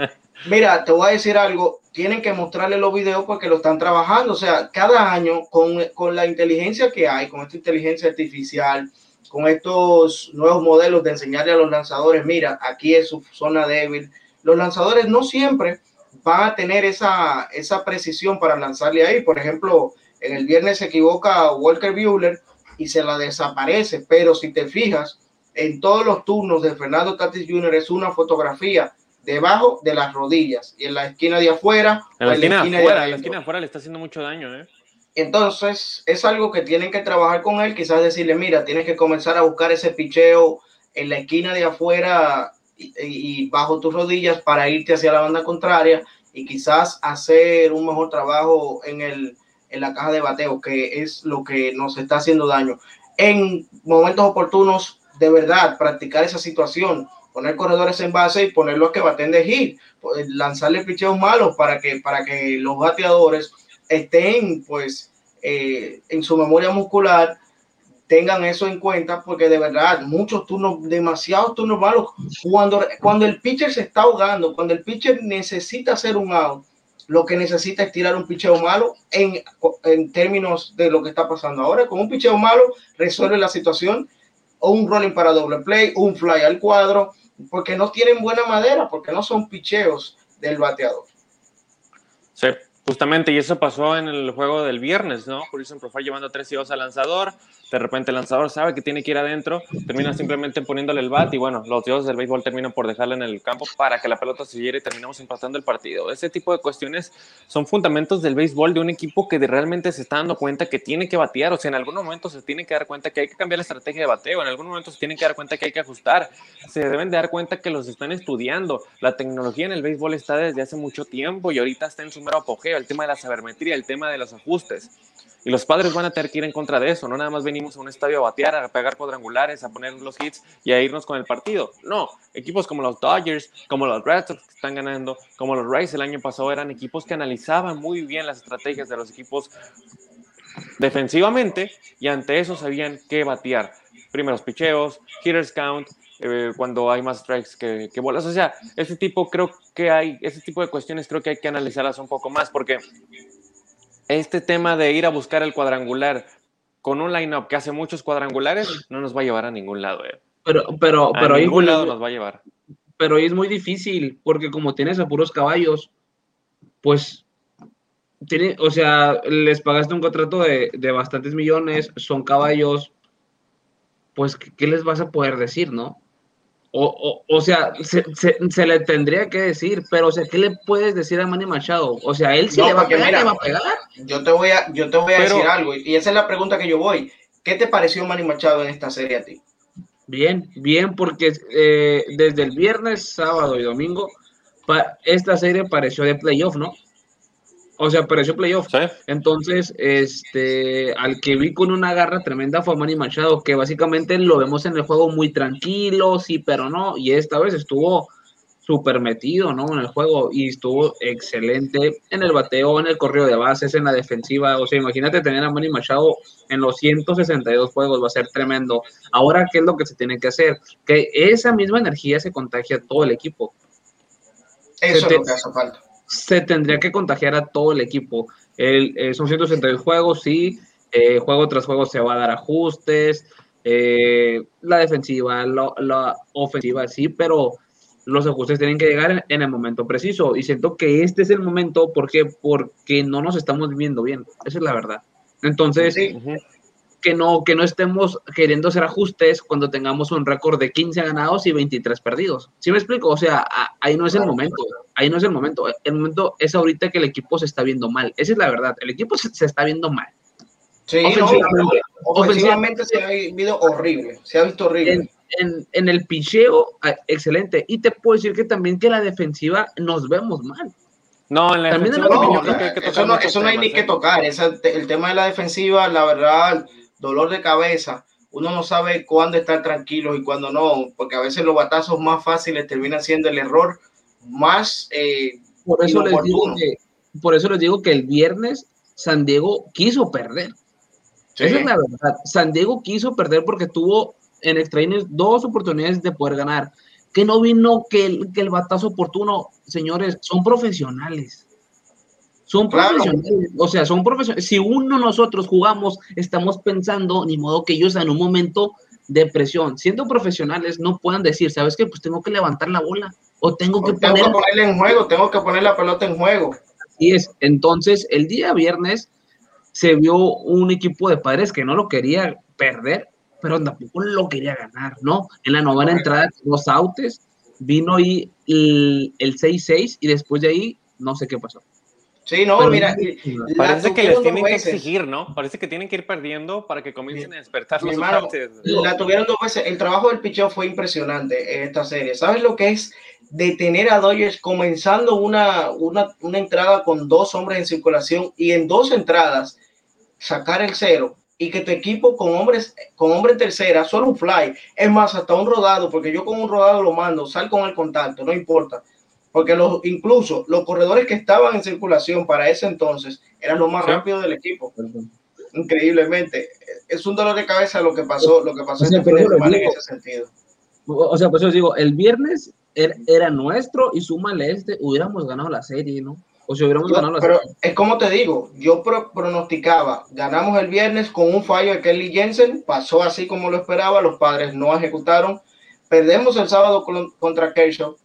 Mira, te voy a decir algo, tienen que mostrarle los videos porque lo están trabajando. O sea, cada año con, con la inteligencia que hay, con esta inteligencia artificial, con estos nuevos modelos de enseñarle a los lanzadores, mira, aquí es su zona débil. Los lanzadores no siempre van a tener esa, esa precisión para lanzarle ahí. Por ejemplo, en el viernes se equivoca Walker Buehler y se la desaparece, pero si te fijas, en todos los turnos de Fernando Tatis Jr. es una fotografía debajo de las rodillas y en la esquina de afuera. En la, esquina, afuera, en la esquina afuera le está haciendo mucho daño, ¿eh? Entonces, es algo que tienen que trabajar con él, quizás decirle, mira, tienes que comenzar a buscar ese picheo en la esquina de afuera y, bajo tus rodillas para irte hacia la banda contraria y quizás hacer un mejor trabajo en, el, en la caja de bateo, que es lo que nos está haciendo daño. En momentos oportunos, de verdad, practicar esa situación, poner corredores en base y ponerlos que baten de hit, lanzarle picheos malos para que, para que los bateadores estén pues eh, en su memoria muscular, tengan eso en cuenta, porque de verdad, muchos turnos, demasiados turnos malos, cuando, cuando el pitcher se está ahogando, cuando el pitcher necesita hacer un out, lo que necesita es tirar un picheo malo en, en términos de lo que está pasando ahora. Con un picheo malo resuelve la situación, o un rolling para doble play, un fly al cuadro, porque no tienen buena madera, porque no son picheos del bateador. Justamente, y eso pasó en el juego del viernes, ¿no? Horizon Profile llevando tres y dos al lanzador, de repente el lanzador sabe que tiene que ir adentro, termina simplemente poniéndole el bat y bueno, los dioses del béisbol terminan por dejarle en el campo para que la pelota se y terminamos empatando el partido. Ese tipo de cuestiones son fundamentos del béisbol de un equipo que realmente se está dando cuenta que tiene que batear, o sea, en algún momento se tiene que dar cuenta que hay que cambiar la estrategia de bateo, en algún momento se tiene que dar cuenta que hay que ajustar, se deben de dar cuenta que los están estudiando. La tecnología en el béisbol está desde hace mucho tiempo y ahorita está en su mero apogeo, el tema de la sabermetría, el tema de los ajustes. Y los padres van a tener que ir en contra de eso. No nada más venimos a un estadio a batear, a pegar cuadrangulares, a poner los hits y a irnos con el partido. No, equipos como los Dodgers, como los Red Sox que están ganando, como los Rays el año pasado eran equipos que analizaban muy bien las estrategias de los equipos defensivamente y ante eso sabían qué batear. Primeros picheos, hitters count, eh, cuando hay más strikes que, que, bolas. O sea, ese tipo creo que hay, ese tipo de cuestiones creo que hay que analizarlas un poco más porque este tema de ir a buscar el cuadrangular con un line-up que hace muchos cuadrangulares no nos va a llevar a ningún lado. Eh. Pero, pero, a pero ningún lado nos va a llevar. Pero es muy difícil porque como tienes a puros caballos, pues tiene, o sea, les pagaste un contrato de, de bastantes millones, son caballos, pues, ¿qué les vas a poder decir, no? O, o, o sea, se, se, le tendría que decir, pero o sea, ¿qué le puedes decir a Manny Machado? O sea, él sí le, va a pegar, le va a pegar. Yo te voy a, yo te voy a decir algo, y esa es la pregunta que yo voy. ¿Qué te pareció Manny Machado en esta serie a ti? Bien, bien, porque eh, desde el viernes, sábado y domingo, esta serie pareció de playoff, ¿no? O sea, pareció playoff. Entonces, este, al que vi con una garra tremenda fue Manny Machado, que básicamente lo vemos en el juego muy tranquilo, sí, pero no. Y esta vez estuvo súper metido, ¿no? En el juego y estuvo excelente en el bateo, en el correo de bases, en la defensiva. O sea, imagínate tener a Manny Machado en los 162 juegos, va a ser tremendo. Ahora, ¿qué es lo que se tiene que hacer? Que esa misma energía se contagie a todo el equipo. Eso es lo que hace falta. Se tendría que contagiar a todo el equipo. El, eh, son 162 juegos, sí. Eh, juego tras juego se va a dar ajustes. Eh, la defensiva, la, la ofensiva, sí, pero los ajustes tienen que llegar en, el momento preciso. Y siento que este es el momento, ¿por Porque no nos estamos viendo bien. Esa es la verdad. Entonces, que, no, que no estemos queriendo hacer ajustes cuando tengamos un récord de 15 ganados y 23 perdidos. ¿Sí me explico? O sea, ahí no es el momento. Ahí no es el momento. El momento es ahorita que el equipo se está viendo mal. Esa es la verdad. El equipo se, está viendo mal. Sí, ofensivamente, ofensivamente se ha visto horrible. Se ha visto horrible en, el picheo, ah, excelente. Y te puedo decir que también que la defensiva nos vemos mal. No, en la defensiva no, eso, no, eso no hay ni que tocar. el tema de la defensiva, la verdad, dolor de cabeza. Uno no sabe cuándo estar tranquilo y cuándo no, porque a veces los batazos más fáciles terminan siendo el error más. Eh, por, eso les digo que, por eso les digo que el viernes San Diego quiso perder. Esa es la verdad. San Diego quiso perder porque tuvo en extra dos oportunidades de poder ganar. Que no vino que el, que el batazo oportuno, señores, son profesionales. Son profesionales, o sea, son profesionales. Si uno nosotros jugamos, estamos pensando, ni modo que ellos en un momento de presión, siendo profesionales, no puedan decir, ¿sabes qué? Pues tengo que levantar la bola o tengo que, tengo que ponerle en juego, tengo que poner la pelota en juego. Así es. Entonces, el día viernes se vio un equipo de padres que no lo quería perder pero tampoco lo quería ganar, ¿no? En la novena entrada, los autes, vino ahí el, 6-6 y después de ahí no sé qué pasó. Sí, no, mira. Parece que les tienen que exigir, ¿no? Parece que tienen que ir perdiendo para que comiencen a despertar los La tuvieron dos veces. El trabajo del picheo fue impresionante en esta serie. ¿Sabes lo que es detener a Dodgers comenzando una, una, una entrada con dos hombres en circulación y en dos entradas sacar el cero? y que tu equipo con hombres, con hombre en tercera, solo un fly, es más, hasta un rodado, porque yo con un rodado lo mando, sal con el contacto, no importa. Porque los, incluso los corredores que estaban en circulación para ese entonces eran los más rápidos del equipo. Increíblemente. Es un dolor de cabeza lo que pasó, lo que pasó en ese sentido. O sea, pues yo digo, el viernes era, era nuestro y súmale este, hubiéramos ganado la serie, ¿no? O si hubiéramos ganado la Pero es como te digo, yo pronosticaba, ganamos el viernes con un fallo de Kelly Jensen, pasó así como lo esperaba, los padres no ejecutaron, perdemos el sábado contra Kershaw,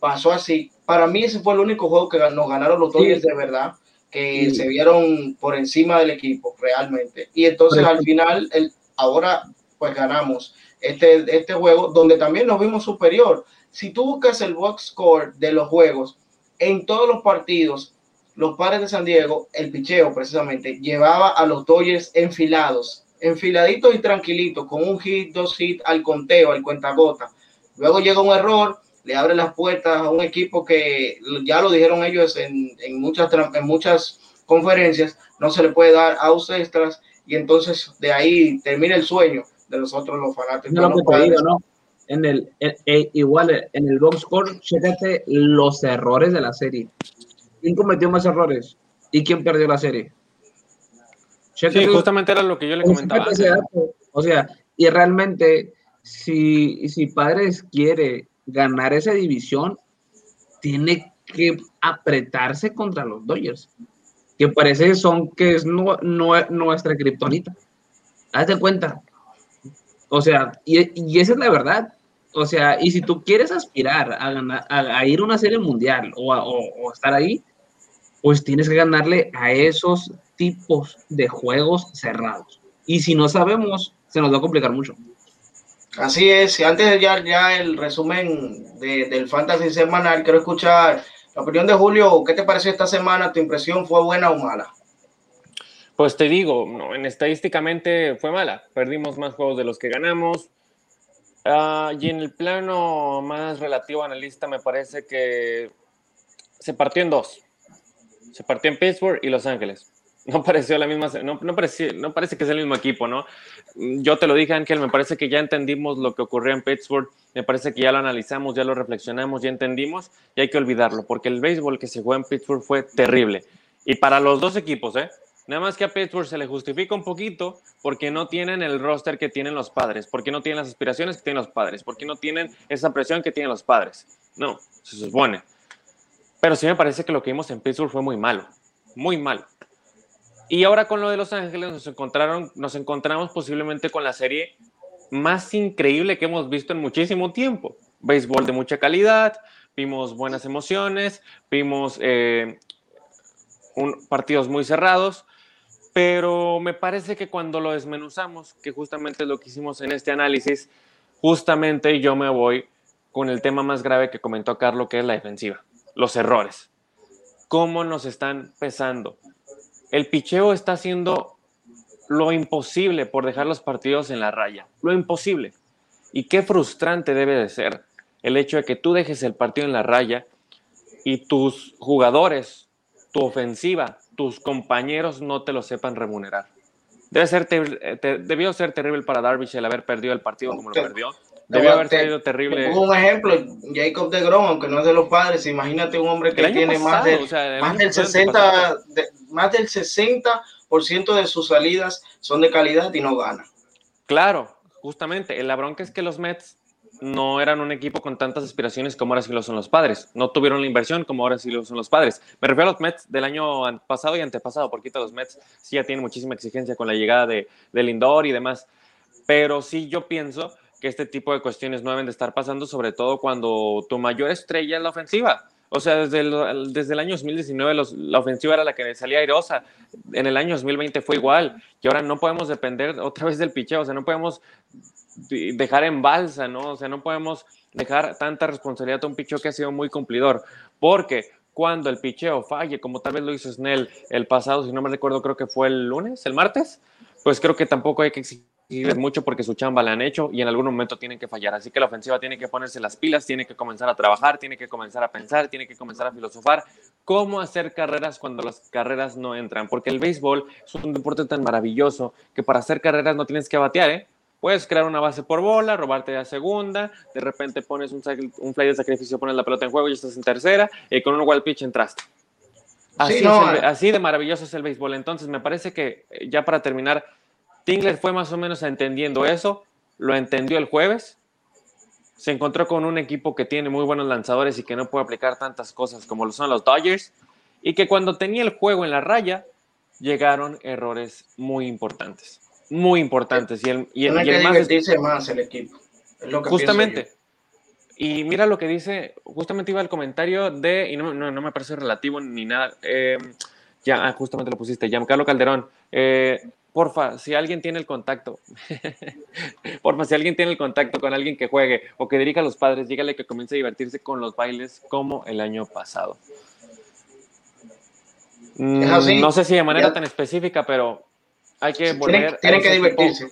pasó así. Para mí ese fue el único juego que nos ganaron los Dodgers de verdad, que se vieron por encima del equipo realmente. Y entonces al final, el, ahora pues ganamos este, este juego donde también nos vimos superior. Si tú buscas el box score de los juegos, en todos los partidos, los padres de San Diego, el picheo precisamente, llevaba a los Dodgers enfilados, enfiladitos y tranquilitos, con un hit, dos hits al conteo, al cuentagota. Luego llega un error, le abre las puertas a un equipo que ya lo dijeron ellos en, muchas, en muchas conferencias, no se le puede dar outs extras y entonces de ahí termina el sueño de nosotros los fanáticos. ¿no? en el, igual en el box score, chécate los errores de la serie. ¿Quién cometió más errores? ¿Y quién perdió la serie? sí, justamente era lo que yo le comentaba. O sea, y realmente, si, si Padres quiere ganar esa división, tiene que apretarse contra los Dodgers, que parece son que es no, nuestra kriptonita. Hazte cuenta. O sea, y, y, esa es la verdad. O sea, y si tú quieres aspirar a, ganar, a, ir a una serie mundial o, o, estar ahí, pues tienes que ganarle a esos tipos de juegos cerrados. Y si no sabemos, se nos va a complicar mucho. Así es, antes de ya, ya el resumen de, del Fantasy semanal, quiero escuchar la opinión de Julio. ¿Qué te pareció esta semana? ¿Tu impresión fue buena o mala? Pues te digo, no, en estadísticamente fue mala. Perdimos más juegos de los que ganamos. Ah, y en el plano más relativo analista, me parece que se partió en dos. Se partió en Pittsburgh y Los Ángeles. no pareció la misma, no, no, parece, no parece que es el mismo equipo, ¿no? Yo te lo dije, Ángel, me parece que ya entendimos lo que ocurrió en Pittsburgh, me parece que ya lo analizamos, ya lo reflexionamos, ya entendimos y hay que olvidarlo, porque el béisbol que se jugó en Pittsburgh fue terrible. Y para los dos equipos, ¿eh? Nada más que a Pittsburgh se le justifica un poquito porque no tienen el roster que tienen los padres, porque no tienen las aspiraciones que tienen los padres, porque no tienen esa presión que tienen los padres. No, se supone. Pero sí me parece que lo que vimos en Pittsburgh fue muy malo, muy malo. Y ahora con lo de Los Ángeles nos, encontraron, nos encontramos posiblemente con la serie más increíble que hemos visto en muchísimo tiempo. Béisbol de mucha calidad, vimos buenas emociones, vimos eh, partidos muy cerrados, pero me parece que cuando lo desmenuzamos, que justamente es lo que hicimos en este análisis, justamente yo me voy con el tema más grave que comentó Carlos, que es la defensiva, los errores. ¿Cómo nos están pesando? El picheo está haciendo lo imposible por dejar los partidos en la raya, lo imposible. Y qué frustrante debe de ser el hecho de que tú dejes el partido en la raya y tus jugadores, tu ofensiva, tus compañeros no te lo sepan remunerar. Debe ser debió ser terrible para Darvish el haber perdido el partido como lo perdió. Debió haber sido terrible. un ejemplo, Jacob de Grom, aunque no es de los padres, imagínate un hombre que tiene más, de, más del 60, más del 60% de sus salidas son de calidad y no gana. Claro, justamente. La bronca es que los Mets no eran un equipo con tantas aspiraciones como ahora sí lo son los padres. No tuvieron la inversión como ahora sí lo son los padres. Me refiero a los Mets del año pasado y antepasado, porque los Mets sí ya tienen muchísima exigencia con la llegada de, de Lindor y demás. Pero sí yo pienso que este tipo de cuestiones no deben de estar pasando, sobre todo cuando tu mayor estrella es la ofensiva. O sea, desde el, desde el año 2019 la ofensiva era la que salía airosa. En el año 2020 fue igual. Y ahora no podemos depender otra vez del picheo. O sea, no podemos dejar en balsa, ¿no? O sea, no podemos dejar tanta responsabilidad a un picheo que ha sido muy cumplidor. Porque cuando el picheo falle, como tal vez lo hizo Snell el pasado, si no me recuerdo, creo que fue el lunes, el martes, pues creo que tampoco hay que exigir mucho porque su chamba la han hecho y en algún momento tienen que fallar. Así que la ofensiva tiene que ponerse las pilas, tiene que comenzar a trabajar, tiene que comenzar a pensar, tiene que comenzar a filosofar cómo hacer carreras cuando las carreras no entran. Porque el béisbol es un deporte tan maravilloso que para hacer carreras no tienes que batear, ¿eh? Puedes crear una base por bola, robarte la segunda, de repente pones un, un fly de sacrificio, pones la pelota en juego y estás en tercera, y con un wild pitch entraste. Así, eh. así de maravilloso es el béisbol. Entonces, me parece que eh, ya para terminar, Tingler fue más o menos entendiendo eso, lo entendió el jueves, se encontró con un equipo que tiene muy buenos lanzadores y que no puede aplicar tantas cosas como lo son los Dodgers, y que cuando tenía el juego en la raya, llegaron errores muy importantes, muy importantes. Y el, y el, y el más, dice más el equipo. justamente. Y mira lo que dice, justamente iba el comentario de, y no, no, me parece relativo ni nada, eh, ya, ah, justamente lo pusiste, Giancarlo Calderón. Eh, porfa, si alguien tiene el contacto, porfa, si alguien tiene el contacto con alguien que juegue o que dirija a los padres, dígale que comience a divertirse con los bailes como el año pasado. Mm, no sé si de manera tan específica, pero hay que volver. Tienen, que divertirse.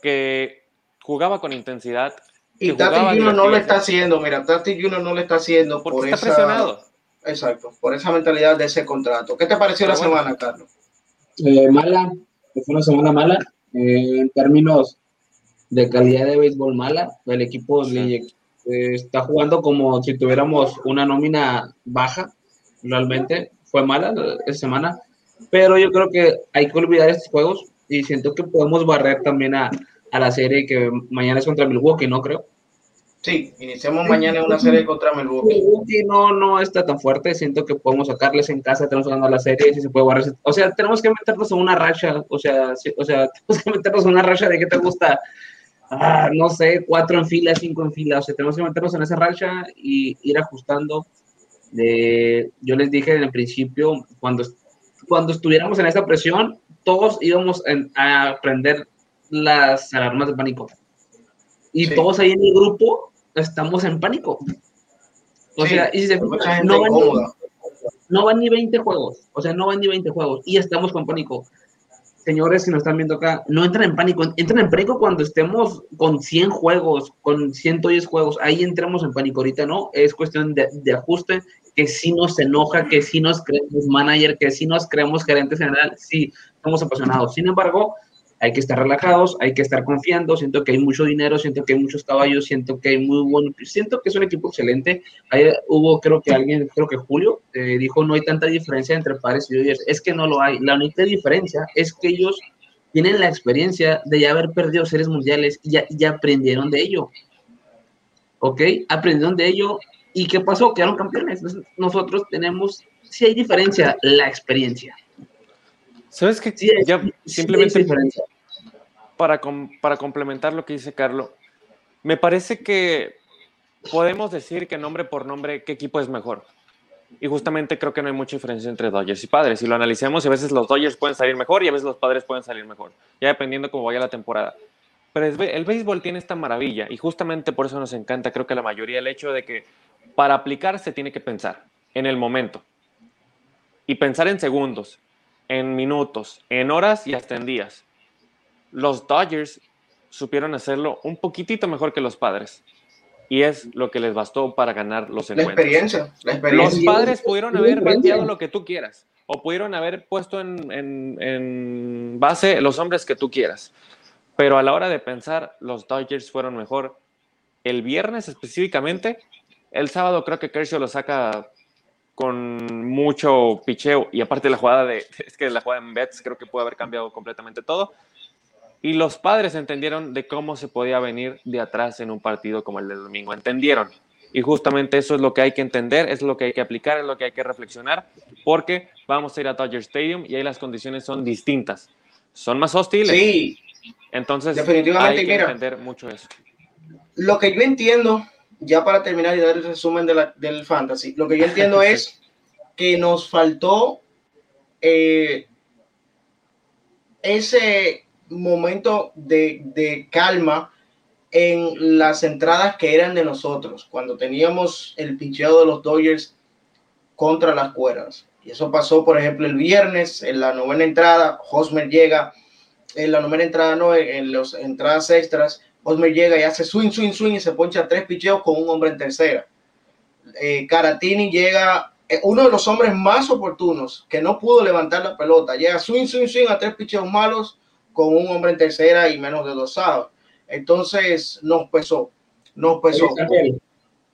Que jugaba con intensidad. Y Tati Juno no lo está haciendo, mira, Tati Juno no lo está haciendo porque por está presionado. Exacto, por esa mentalidad de ese contrato. ¿Qué te pareció la semana, Carlos? Eh, mala, fue una semana mala eh, en términos de calidad de béisbol mala. El equipo eh, está jugando como si tuviéramos una nómina baja, realmente. Fue mala esta semana, pero yo creo que hay que olvidar estos juegos y siento que podemos barrer también a, a la serie que mañana es contra Milwaukee, ¿no creo? Sí, iniciamos mañana una serie contra Milwaukee. Milwaukee no, no está tan fuerte. Siento que podemos sacarles en casa, tenemos que ganar la serie, si se puede guardar. O sea, tenemos que meternos en una racha. O sea, o sea, tenemos que meternos en una racha de que te gusta, ah, no sé, cuatro en fila, cinco en fila. O sea, tenemos que meternos en esa racha y ir ajustando. De, yo les dije en el principio, cuando, cuando estuviéramos en esa presión, todos íbamos a aprender las alarmas de pánico y todos ahí en el grupo estamos en pánico. O sea, y se, no, van ni, no van ni 20 juegos, o sea, no van ni 20 juegos y estamos con pánico. Señores que nos están viendo acá, no entran en pánico, entran en pánico cuando estemos con 100 juegos, con 110 juegos, ahí entramos en pánico. Ahorita no, es cuestión de, de ajuste, que sí nos enoja, que sí nos creemos manager, que sí nos creemos gerentes general, sí, estamos apasionados. Sin embargo, hay que estar relajados, hay que estar confiando, siento que hay mucho dinero, siento que hay muchos caballos, siento que hay muy bueno, siento que es un equipo excelente. Ahí hubo, creo que alguien, creo que Julio, eh, dijo, no hay tanta diferencia entre pares y Dodgers. Es que no lo hay. La única diferencia es que ellos tienen la experiencia de ya haber perdido series mundiales y ya, ya aprendieron de ello. ¿Ok? Aprendieron de ello. ¿Y qué pasó? Quedaron campeones. Nosotros tenemos, si hay diferencia, la experiencia. ¿Sabes qué? ya simplemente para, para complementar lo que dice Carlos, me parece que podemos decir que nombre por nombre qué equipo es mejor. Y justamente creo que no hay mucha diferencia entre Dodgers y Padres. Si lo analicemos, a veces los Dodgers pueden salir mejor y a veces los Padres pueden salir mejor, ya dependiendo cómo vaya la temporada. Pero el béisbol tiene esta maravilla y justamente por eso nos encanta, creo que la mayoría, el hecho de que para aplicar se tiene que pensar en el momento y pensar en segundos en minutos, en horas y hasta en días. Los Dodgers supieron hacerlo un poquitito mejor que los padres. Y es lo que les bastó para ganar los encuentros. La experiencia, la experiencia. Los padres pudieron haber bateado lo que tú quieras. O pudieron haber puesto en, en, en base los hombres que tú quieras. Pero a la hora de pensar, los Dodgers fueron mejor. El viernes específicamente, el sábado creo que Kershaw lo saca con mucho picheo y aparte la jugada de, es que la jugada en Bets creo que puede haber cambiado completamente todo. Y los padres entendieron de cómo se podía venir de atrás en un partido como el del domingo, entendieron. Y justamente eso es lo que hay que entender, es lo que hay que aplicar, es lo que hay que reflexionar, porque vamos a ir a Dodger Stadium y ahí las condiciones son distintas. Son más hostiles. Sí. Entonces, definitivamente, hay que entender mucho eso. Lo que yo entiendo ya para terminar y dar el resumen del fantasy, lo que yo entiendo es que nos faltó eh, ese momento de, calma en las entradas que eran de nosotros, cuando teníamos el picheo de los Dodgers contra las cuerdas. Y eso pasó, por ejemplo, el viernes en la novena entrada, Hosmer llega en la novena entrada, no, en las entradas extras, Osmer llega y hace swing, swing, swing y se poncha tres picheos con un hombre en tercera. Eh, Caratini llega, eh, uno de los hombres más oportunos que no pudo levantar la pelota, llega swing, swing, swing a tres picheos malos con un hombre en tercera y menos de dos sábados. Entonces nos pesó, nos pesó.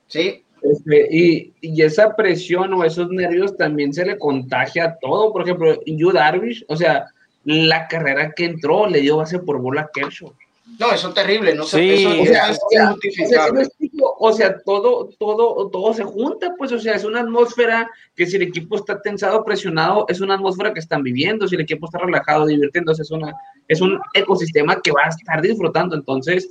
Sí. Este, y, y, esa presión o esos nervios también se le contagia a todo. Por ejemplo, Yu Darvish, o sea, la carrera que entró le dio base por bola a Kershaw. No, eso es terrible, no sé, eso, o sea, es o sea, todo, todo, todo se junta, pues, o sea, es una atmósfera que si el equipo está tensado, presionado, es una atmósfera que están viviendo, si el equipo está relajado, divirtiéndose, es una, es un ecosistema que va a estar disfrutando, entonces,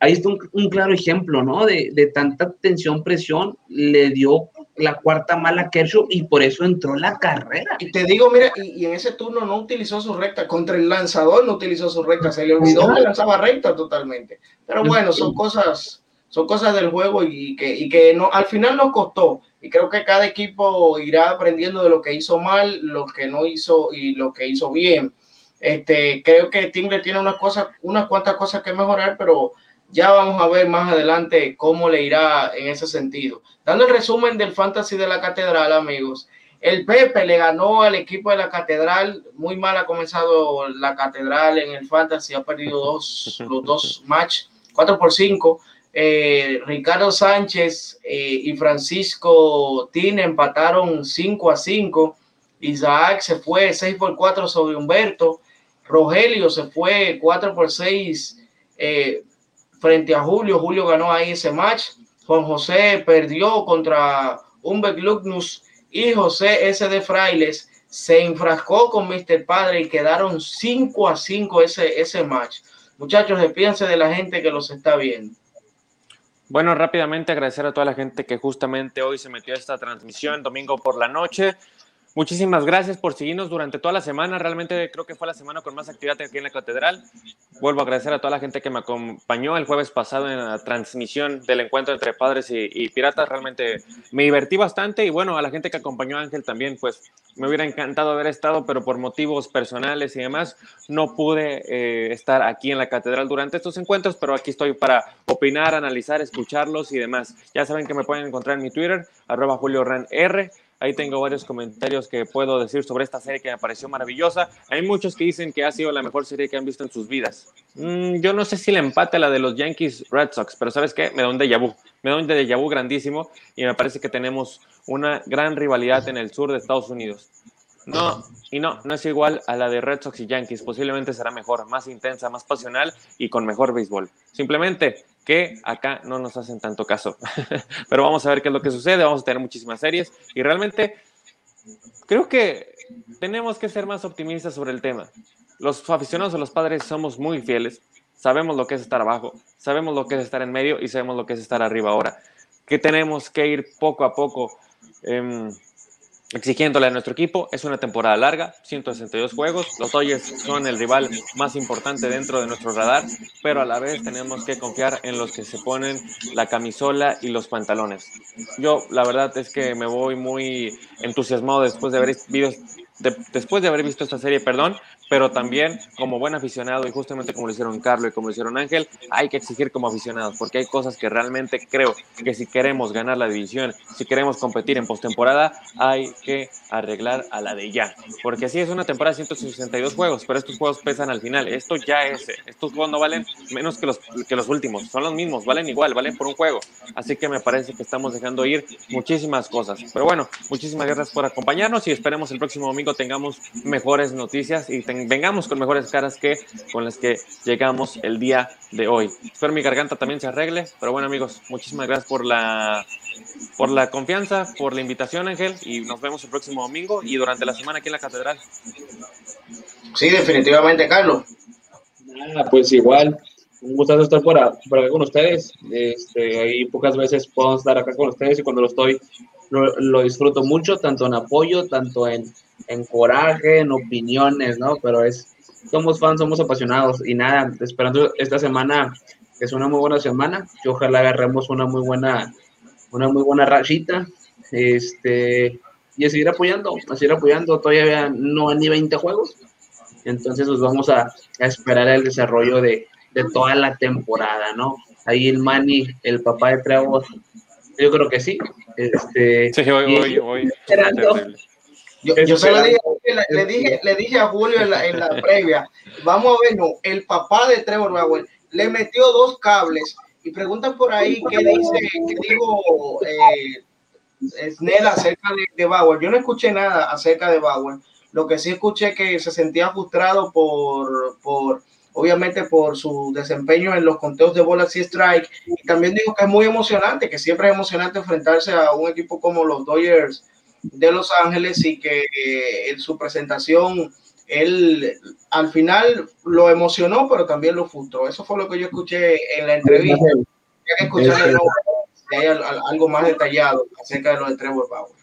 ahí está un, claro ejemplo, ¿no? De, de, tanta tensión, presión, le dio la cuarta mala Kershaw y por eso entró la carrera. Y te digo, mira, y, en ese turno no utilizó su recta, contra el lanzador no utilizó su recta, se le olvidó que lanzaba recta totalmente. Pero bueno, son cosas, son cosas del juego y que, y que no, al final nos costó. Y creo que cada equipo irá aprendiendo de lo que hizo mal, lo que no hizo y lo que hizo bien. Este, creo que Tingler tiene unas cosas, unas cuantas cosas que mejorar, pero ya vamos a ver más adelante cómo le irá en ese sentido. Dando el resumen del fantasy de la catedral, amigos. El Pepe le ganó al equipo de la catedral. Muy mal ha comenzado la catedral en el fantasy. Ha perdido dos, los dos match, 4 por 5. Eh, Ricardo Sánchez eh, y Francisco Tine empataron 5 a 5. Isaac se fue 6 por 4 sobre Humberto. Rogelio se fue 4 por 6 eh, frente a Julio. Julio ganó ahí ese match. Juan José perdió contra Humbert Lugnus y José S. de Frailes se enfrascó con Mr. Padre y quedaron 5 a 5 ese, ese match. Muchachos, despídense de la gente que los está viendo. Bueno, rápidamente agradecer a toda la gente que justamente hoy se metió a esta transmisión domingo por la noche. Muchísimas gracias por seguirnos durante toda la semana. Realmente creo que fue la semana con más actividad aquí en la catedral. Vuelvo a agradecer a toda la gente que me acompañó el jueves pasado en la transmisión del encuentro entre padres y, piratas. Realmente me divertí bastante y bueno, a la gente que acompañó a Ángel también, pues me hubiera encantado haber estado, pero por motivos personales y demás no pude eh, estar aquí en la catedral durante estos encuentros, pero aquí estoy para opinar, analizar, escucharlos y demás. Ya saben que me pueden encontrar en mi Twitter, arroba Julio Ran R. Ahí tengo varios comentarios que puedo decir sobre esta serie que me pareció maravillosa. Hay muchos que dicen que ha sido la mejor serie que han visto en sus vidas. Mm, yo no sé si le empate a la de los Yankees Red Sox, pero ¿sabes qué? Me da un déjà vu. Me da un déjà vu grandísimo y me parece que tenemos una gran rivalidad en el sur de Estados Unidos. No, y no, no es igual a la de Red Sox y Yankees. Posiblemente será mejor, más intensa, más pasional y con mejor béisbol. Simplemente que acá no nos hacen tanto caso. Pero vamos a ver qué es lo que sucede. Vamos a tener muchísimas series y realmente creo que tenemos que ser más optimistas sobre el tema. Los aficionados a los padres somos muy fieles. Sabemos lo que es estar abajo, sabemos lo que es estar en medio y sabemos lo que es estar arriba ahora. Que tenemos que ir poco a poco. Eh, exigiéndole a nuestro equipo. Es una temporada larga, 162 juegos. Los Dodgers son el rival más importante dentro de nuestro radar, pero a la vez tenemos que confiar en los que se ponen la camisola y los pantalones. Yo la verdad es que me voy muy entusiasmado después de haber visto, después de haber visto esta serie, perdón, pero también como buen aficionado, y justamente como lo hicieron Carlos y como lo hicieron Ángel, hay que exigir como aficionados, porque hay cosas que realmente creo que si queremos ganar la división, si queremos competir en postemporada, hay que arreglar a la de ya. Porque sí es una temporada de 162 juegos, pero estos juegos pesan al final. Esto ya es, estos juegos no valen menos que los, que los últimos, son los mismos, valen igual, valen por un juego. Así que me parece que estamos dejando ir muchísimas cosas. Pero bueno, muchísimas gracias por acompañarnos y esperemos el próximo domingo tengamos mejores noticias y tengamos vengamos con mejores caras que con las que llegamos el día de hoy. Espero mi garganta también se arregle, pero bueno amigos, muchísimas gracias por la, por la confianza, por la invitación Ángel y nos vemos el próximo domingo y durante la semana aquí en la catedral. Sí, definitivamente Carlos. Nada, pues igual, un gusto estar por, acá con ustedes. Este, ahí pocas veces puedo estar acá con ustedes y cuando lo estoy lo disfruto mucho, tanto en apoyo, tanto en en coraje, en opiniones, ¿no? Pero es, somos fans, somos apasionados y nada, esperando esta semana, que es una muy buena semana, que ojalá agarremos una muy buena, una muy buena rachita, este, y a seguir apoyando, a seguir apoyando, todavía no hay ni 20 juegos, entonces nos vamos a, esperar el desarrollo de, de, toda la temporada, ¿no? Ahí el Manny, el papá de Trevor, yo creo que sí. Este, sí, hoy, hoy, hoy. Yo, yo se lo dije, le, dije, le dije a Julio en la, en la previa, vamos a ver, no, el papá de Trevor Bauer le metió dos cables y preguntan por ahí qué dice, qué dijo eh, Snell acerca de, de, Bauer. Yo no escuché nada acerca de Bauer. Lo que sí escuché que se sentía frustrado por, por obviamente por su desempeño en los conteos de bolas y strike. Y también digo que es muy emocionante, que siempre es emocionante enfrentarse a un equipo como los Dodgers de Los Ángeles y que eh, en su presentación él al final lo emocionó, pero también lo frustró. Eso fue lo que yo escuché en la entrevista. Hay que algo más detallado acerca de lo de Trevor Bauer.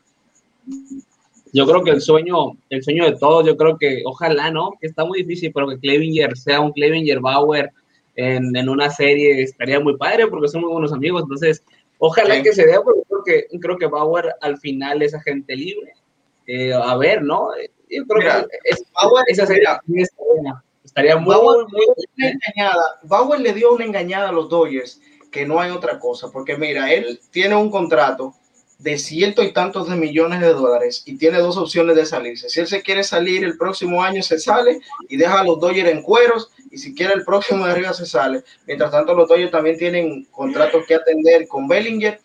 Yo creo que el sueño, el sueño de todos, yo creo que ojalá, ¿no? Que está muy difícil, pero que Clevinger sea un Clevinger Bauer en, en una serie estaría muy padre porque son muy buenos amigos. Entonces, Ojalá que se dé, porque creo que, creo que Bauer al final es agente libre. Eh, a ver, ¿no? Yo creo que es, Bauer, esa sería, estaría muy, Bauer, muy, engañada. Bauer le dio una engañada a los Dodgers, que no hay otra cosa, porque mira, él tiene un contrato de ciento y tantos de millones de dólares y tiene dos opciones de salirse. Si él se quiere salir el próximo año, se sale y deja a los Dodgers en cueros y si quiere el próximo de arriba se sale. Mientras tanto, los Dodgers también tienen contratos que atender con Bellinger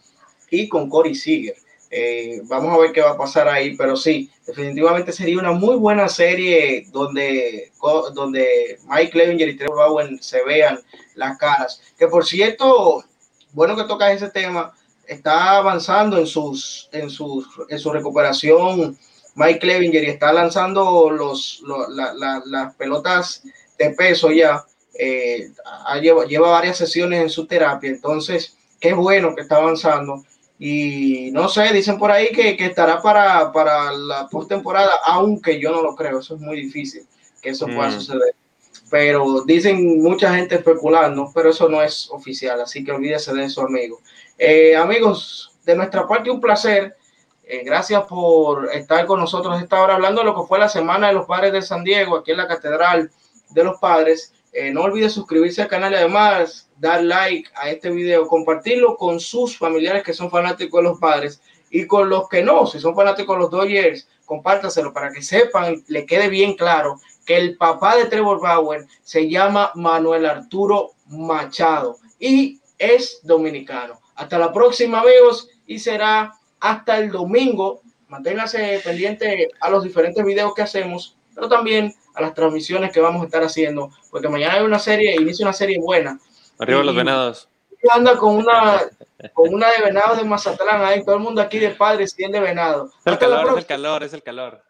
y con Corey Seager. Eh, vamos a ver qué va a pasar ahí, pero sí, definitivamente sería una muy buena serie donde, donde Mike Levinger y Trevor Bowen se vean las caras. Que por cierto, bueno que tocas ese tema, está avanzando en sus en sus en su recuperación Mike Clevinger y está lanzando los, las pelotas de peso ya eh, lleva, lleva, varias sesiones en su terapia entonces qué bueno que está avanzando Y no sé, dicen por ahí que, que estará para, para la postemporada, aunque yo no lo creo, eso es muy difícil que eso pueda Mm. suceder. Pero dicen mucha gente especulando, pero eso no es oficial, así que olvídese de eso, amigo. Eh, amigos, de nuestra parte un placer. Eh, gracias por estar con nosotros esta hora hablando de lo que fue la Semana de los Padres de San Diego, aquí en la Catedral de los Padres. Eh, no olvide suscribirse al canal y además dar like a este video, compartirlo con sus familiares que son fanáticos de los padres y con los que no, si son fanáticos de los Dodgers, compártaselo para que sepan, le quede bien claro que el papá de Trevor Bauer se llama Manuel Arturo Machado y es dominicano. Hasta la próxima, amigos, y será hasta el domingo. Manténgase pendiente a los diferentes videos que hacemos, pero también a las transmisiones que vamos a estar haciendo, porque mañana hay una serie, inicia una serie buena. Arriba los Y- venados. Anda con una con una de venados de Mazatlán, ahí todo el mundo aquí de padres y de venado. Es el Hasta la calor, es el calor, es el calor.